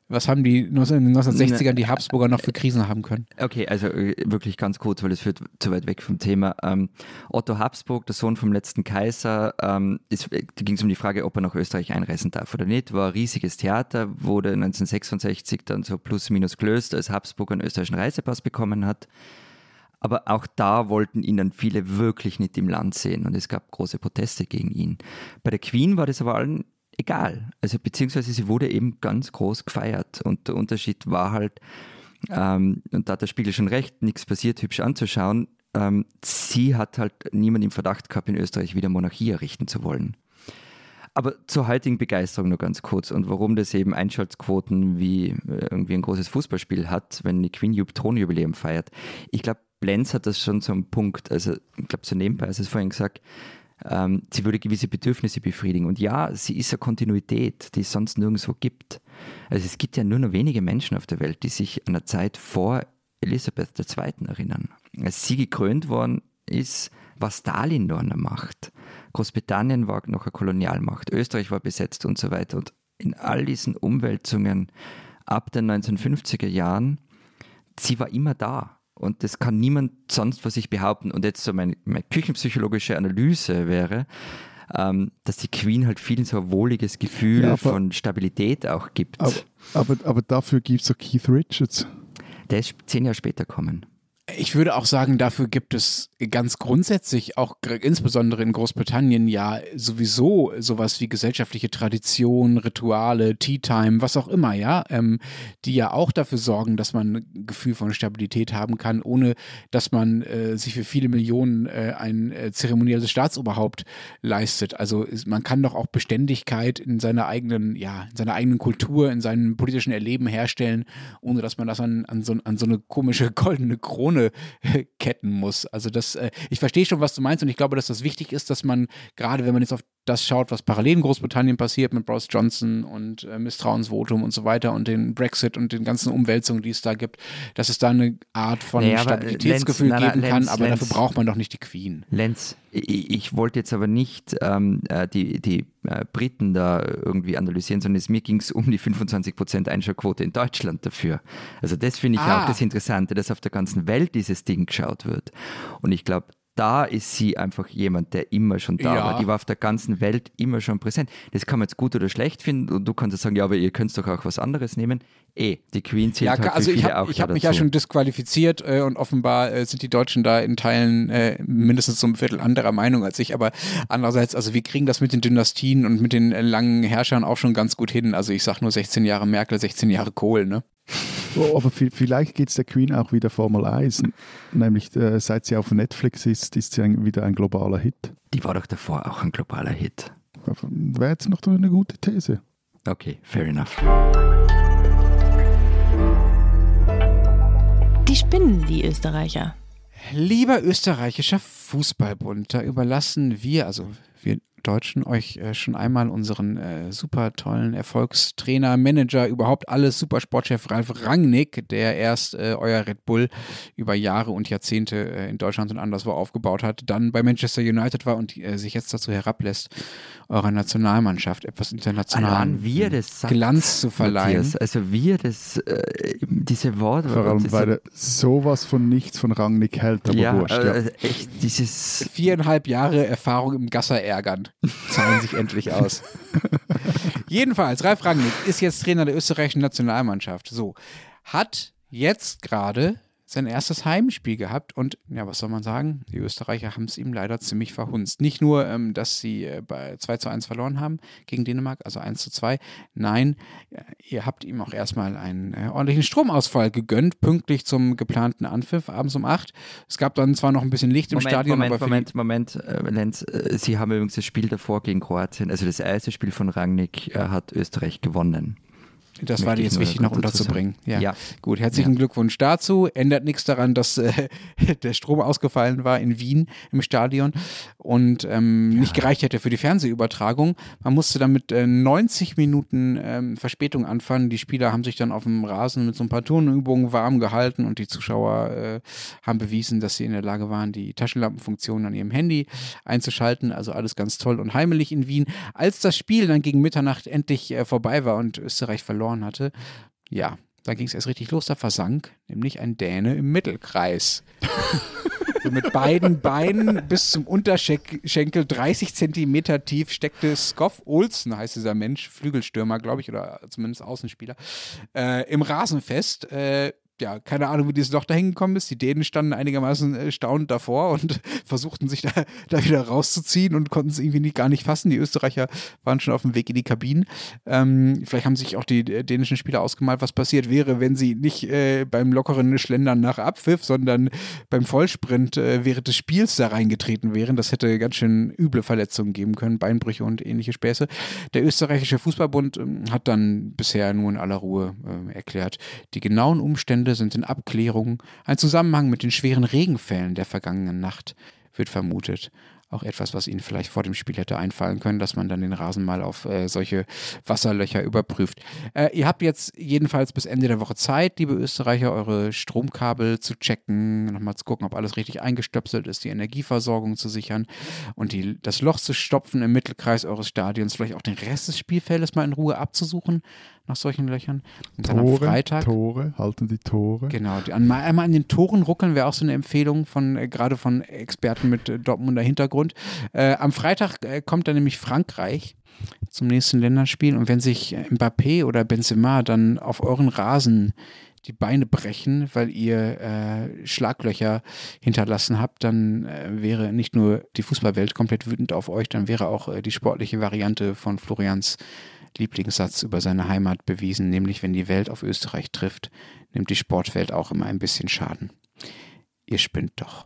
Was haben die in den 1960ern die Habsburger noch für Krisen haben können? Okay, also äh, wirklich ganz kurz, weil es führt zu weit weg vom Thema. Ähm, Otto Habsburg, der Sohn vom letzten Kaiser, ähm, da ging es um die Frage, ob er nach Österreich einreisen darf oder nicht. War ein riesiges Theater, wurde 1966 dann so plus minus gelöst, als Habsburg einen österreichischen Reisepass bekommen hat. Aber auch da wollten ihn dann viele wirklich nicht im Land sehen und es gab große Proteste gegen ihn. Bei der Queen war das aber allen egal. Also beziehungsweise sie wurde eben ganz groß gefeiert und der Unterschied war halt, ähm, und da hat der Spiegel schon recht, nichts passiert, hübsch anzuschauen. Ähm, sie hat halt niemand im Verdacht gehabt, in Österreich wieder Monarchie errichten zu wollen. Aber zur heutigen Begeisterung nur ganz kurz und warum das eben Einschaltquoten wie äh, irgendwie ein großes Fußballspiel hat, wenn die Queen Thronjubiläum feiert. Ich glaube, Blenz hat das schon so einen Punkt, also ich glaube so nebenbei, du es vorhin gesagt, ähm, sie würde gewisse Bedürfnisse befriedigen. Und ja, sie ist eine Kontinuität, die es sonst nirgendwo gibt. Also es gibt ja nur noch wenige Menschen auf der Welt, die sich an der Zeit vor Elisabeth II. erinnern. Als sie gekrönt worden ist, war Stalin noch an der Macht. Großbritannien war noch eine Kolonialmacht, Österreich war besetzt und so weiter. Und in all diesen Umwälzungen ab den 1950er Jahren, sie war immer da. Und das kann niemand sonst für sich behaupten. Und jetzt so meine, meine küchenpsychologische Analyse wäre, ähm, dass die Queen halt vielen so ein wohliges Gefühl ja, aber, von Stabilität auch gibt. Aber, aber, aber dafür gibt es so Keith Richards. Der ist zehn Jahre später kommen. Ich würde auch sagen, dafür gibt es ganz grundsätzlich, auch insbesondere in Großbritannien, ja sowieso sowas wie gesellschaftliche Tradition, Rituale, Tea Time, was auch immer, ja, ähm, die ja auch dafür sorgen, dass man ein Gefühl von Stabilität haben kann, ohne dass man äh, sich für viele Millionen äh, ein äh, zeremonielles Staatsoberhaupt leistet. Also ist, man kann doch auch Beständigkeit in seiner eigenen, ja, in seiner eigenen Kultur, in seinem politischen Erleben herstellen, ohne dass man das an, an, so, an so eine komische goldene Krone ketten muss. Also das, äh, ich verstehe schon, was du meinst und ich glaube, dass das wichtig ist, dass man gerade, wenn man jetzt auf das schaut, was parallel in Großbritannien passiert mit Boris Johnson und äh, Misstrauensvotum und so weiter und den Brexit und den ganzen Umwälzungen, die es da gibt, dass es da eine Art von naja, Stabilitätsgefühl Lenz, geben na, na, kann, Lenz, aber Lenz, dafür braucht man doch nicht die Queen. Lenz, ich, ich wollte jetzt aber nicht ähm, äh, die, die äh, Briten da irgendwie analysieren, sondern es, mir ging es um die 25% Einschaltquote in Deutschland dafür. Also das finde ich ah. auch das Interessante, dass auf der ganzen Welt dieses Ding geschaut wird. Und ich glaube, da ist sie einfach jemand, der immer schon da ja. war. Die war auf der ganzen Welt immer schon präsent. Das kann man jetzt gut oder schlecht finden und du kannst sagen, ja, aber ihr könnt doch auch was anderes nehmen. Eh, die Queen zählt ja, halt also ich habe hab mich ja schon disqualifiziert äh, und offenbar äh, sind die Deutschen da in Teilen äh, mindestens so ein Viertel anderer Meinung als ich. Aber andererseits, also wir kriegen das mit den Dynastien und mit den äh, langen Herrschern auch schon ganz gut hin. Also ich sage nur 16 Jahre Merkel, 16 Jahre Kohl, ne? Oh, aber vielleicht geht es der Queen auch wieder Formel 1. Nämlich äh, seit sie auf Netflix ist, ist sie ein, wieder ein globaler Hit. Die war doch davor auch ein globaler Hit. Wäre jetzt noch eine gute These. Okay, fair enough. Die spinnen, die Österreicher. Lieber österreichischer Fußballbund, da überlassen wir, also wir Deutschen euch äh, schon einmal unseren äh, super tollen Erfolgstrainer, Manager, überhaupt alles, Supersportchef Ralf Rangnick, der erst äh, euer Red Bull über Jahre und Jahrzehnte äh, in Deutschland und anderswo aufgebaut hat, dann bei Manchester United war und äh, sich jetzt dazu herablässt, eurer Nationalmannschaft etwas internationalen wir das sagt, Glanz zu verleihen. Matthias, also wir das, äh, diese Worte. Vor allem, weil er sowas von nichts von Rangnick hält, aber ja, wurscht. Ja. echt dieses Viereinhalb Jahre Erfahrung im Gasser ärgern zahlen sich endlich aus. Jedenfalls, Ralf Rangnick ist jetzt Trainer der österreichischen Nationalmannschaft. So, hat jetzt gerade sein erstes Heimspiel gehabt und ja, was soll man sagen? Die Österreicher haben es ihm leider ziemlich verhunzt. Nicht nur, ähm, dass sie äh, bei 2 zu 1 verloren haben gegen Dänemark, also 1 zu 2. Nein, ihr habt ihm auch erstmal einen äh, ordentlichen Stromausfall gegönnt, pünktlich zum geplanten Anpfiff, abends um 8. Es gab dann zwar noch ein bisschen Licht im Moment, Stadion, Moment, aber Moment, Moment, äh, Lenz, äh, Sie haben übrigens das Spiel davor gegen Kroatien, also das erste Spiel von Rangnick, äh, hat Österreich gewonnen. Das war dir jetzt wichtig noch unterzubringen. Ja. ja. Gut, herzlichen ja. Glückwunsch dazu. Ändert nichts daran, dass äh, der Strom ausgefallen war in Wien im Stadion und ähm, ja. nicht gereicht hätte für die Fernsehübertragung. Man musste dann mit äh, 90 Minuten ähm, Verspätung anfangen. Die Spieler haben sich dann auf dem Rasen mit so ein paar Turnübungen warm gehalten und die Zuschauer äh, haben bewiesen, dass sie in der Lage waren, die Taschenlampenfunktion an ihrem Handy einzuschalten. Also alles ganz toll und heimelig in Wien. Als das Spiel dann gegen Mitternacht endlich äh, vorbei war und Österreich verloren verloren hatte, ja, da ging es erst richtig los, da versank nämlich ein Däne im Mittelkreis. so mit beiden Beinen bis zum Unterschenkel 30 Zentimeter tief steckte Skoff Olsen, heißt dieser Mensch, Flügelstürmer, glaube ich, oder zumindest Außenspieler, äh, im Rasen fest. Äh, ja, keine Ahnung, wie dieses Loch da hingekommen ist. Die Dänen standen einigermaßen äh, staunend davor und versuchten sich da, da wieder rauszuziehen und konnten es irgendwie nicht, gar nicht fassen. Die Österreicher waren schon auf dem Weg in die Kabinen. Ähm, vielleicht haben sich auch die äh, dänischen Spieler ausgemalt, was passiert wäre, wenn sie nicht äh, beim lockeren Schlendern nach Abpfiff, sondern beim Vollsprint äh, während des Spiels da reingetreten wären. Das hätte ganz schön üble Verletzungen geben können, Beinbrüche und ähnliche Späße. Der österreichische Fußballbund äh, hat dann bisher nur in aller Ruhe äh, erklärt, die genauen Umstände Umstände sind in Abklärung. Ein Zusammenhang mit den schweren Regenfällen der vergangenen Nacht wird vermutet auch etwas, was Ihnen vielleicht vor dem Spiel hätte einfallen können, dass man dann den Rasen mal auf äh, solche Wasserlöcher überprüft. Äh, ihr habt jetzt jedenfalls bis Ende der Woche Zeit, liebe Österreicher, eure Stromkabel zu checken, nochmal zu gucken, ob alles richtig eingestöpselt ist, die Energieversorgung zu sichern und die, das Loch zu stopfen im Mittelkreis eures Stadions, vielleicht auch den Rest des Spielfeldes mal in Ruhe abzusuchen nach solchen Löchern. Und dann Tore, am Freitag. Tore, halten die Tore. Genau, die, an, einmal an den Toren ruckeln wäre auch so eine Empfehlung von äh, gerade von Experten mit äh, Dortmunder Hintergrund. Äh, am Freitag äh, kommt dann nämlich Frankreich zum nächsten Länderspiel und wenn sich Mbappé oder Benzema dann auf euren Rasen die Beine brechen, weil ihr äh, Schlaglöcher hinterlassen habt, dann äh, wäre nicht nur die Fußballwelt komplett wütend auf euch, dann wäre auch äh, die sportliche Variante von Florians Lieblingssatz über seine Heimat bewiesen, nämlich wenn die Welt auf Österreich trifft, nimmt die Sportwelt auch immer ein bisschen Schaden. Ihr spinnt doch.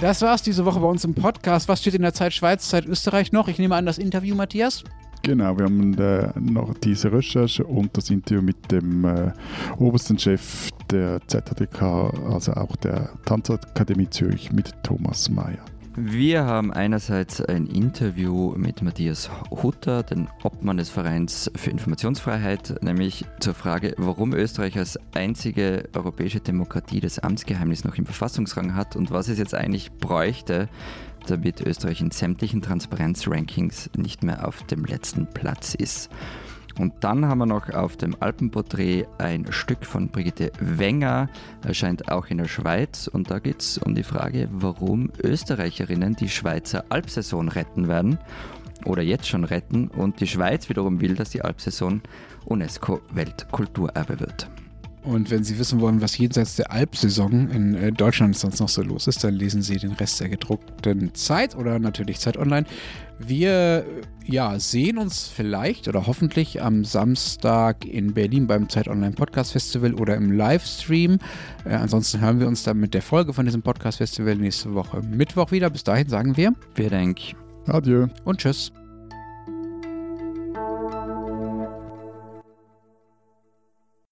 Das war's diese Woche bei uns im Podcast. Was steht in der Zeit Schweiz, Zeit Österreich noch? Ich nehme an, das Interview, Matthias. Genau, wir haben äh, noch diese Recherche und das Interview mit dem äh, obersten Chef der ZHDK, also auch der Tanzakademie Zürich, mit Thomas Mayer. Wir haben einerseits ein Interview mit Matthias Hutter, den Obmann des Vereins für Informationsfreiheit, nämlich zur Frage, warum Österreich als einzige europäische Demokratie das Amtsgeheimnis noch im Verfassungsrang hat und was es jetzt eigentlich bräuchte, damit Österreich in sämtlichen Transparenz-Rankings nicht mehr auf dem letzten Platz ist. Und dann haben wir noch auf dem Alpenporträt ein Stück von Brigitte Wenger, erscheint auch in der Schweiz. Und da geht es um die Frage, warum Österreicherinnen die Schweizer Alpsaison retten werden oder jetzt schon retten. Und die Schweiz wiederum will, dass die Alpsaison UNESCO-Weltkulturerbe wird. Und wenn Sie wissen wollen, was jenseits der Alpsaison in äh, Deutschland sonst noch so los ist, dann lesen Sie den Rest der gedruckten Zeit oder natürlich Zeit Online. Wir ja, sehen uns vielleicht oder hoffentlich am Samstag in Berlin beim Zeit Online Podcast Festival oder im Livestream. Äh, ansonsten hören wir uns dann mit der Folge von diesem Podcast Festival nächste Woche Mittwoch wieder. Bis dahin sagen wir. Wir denken. Adieu. Und tschüss.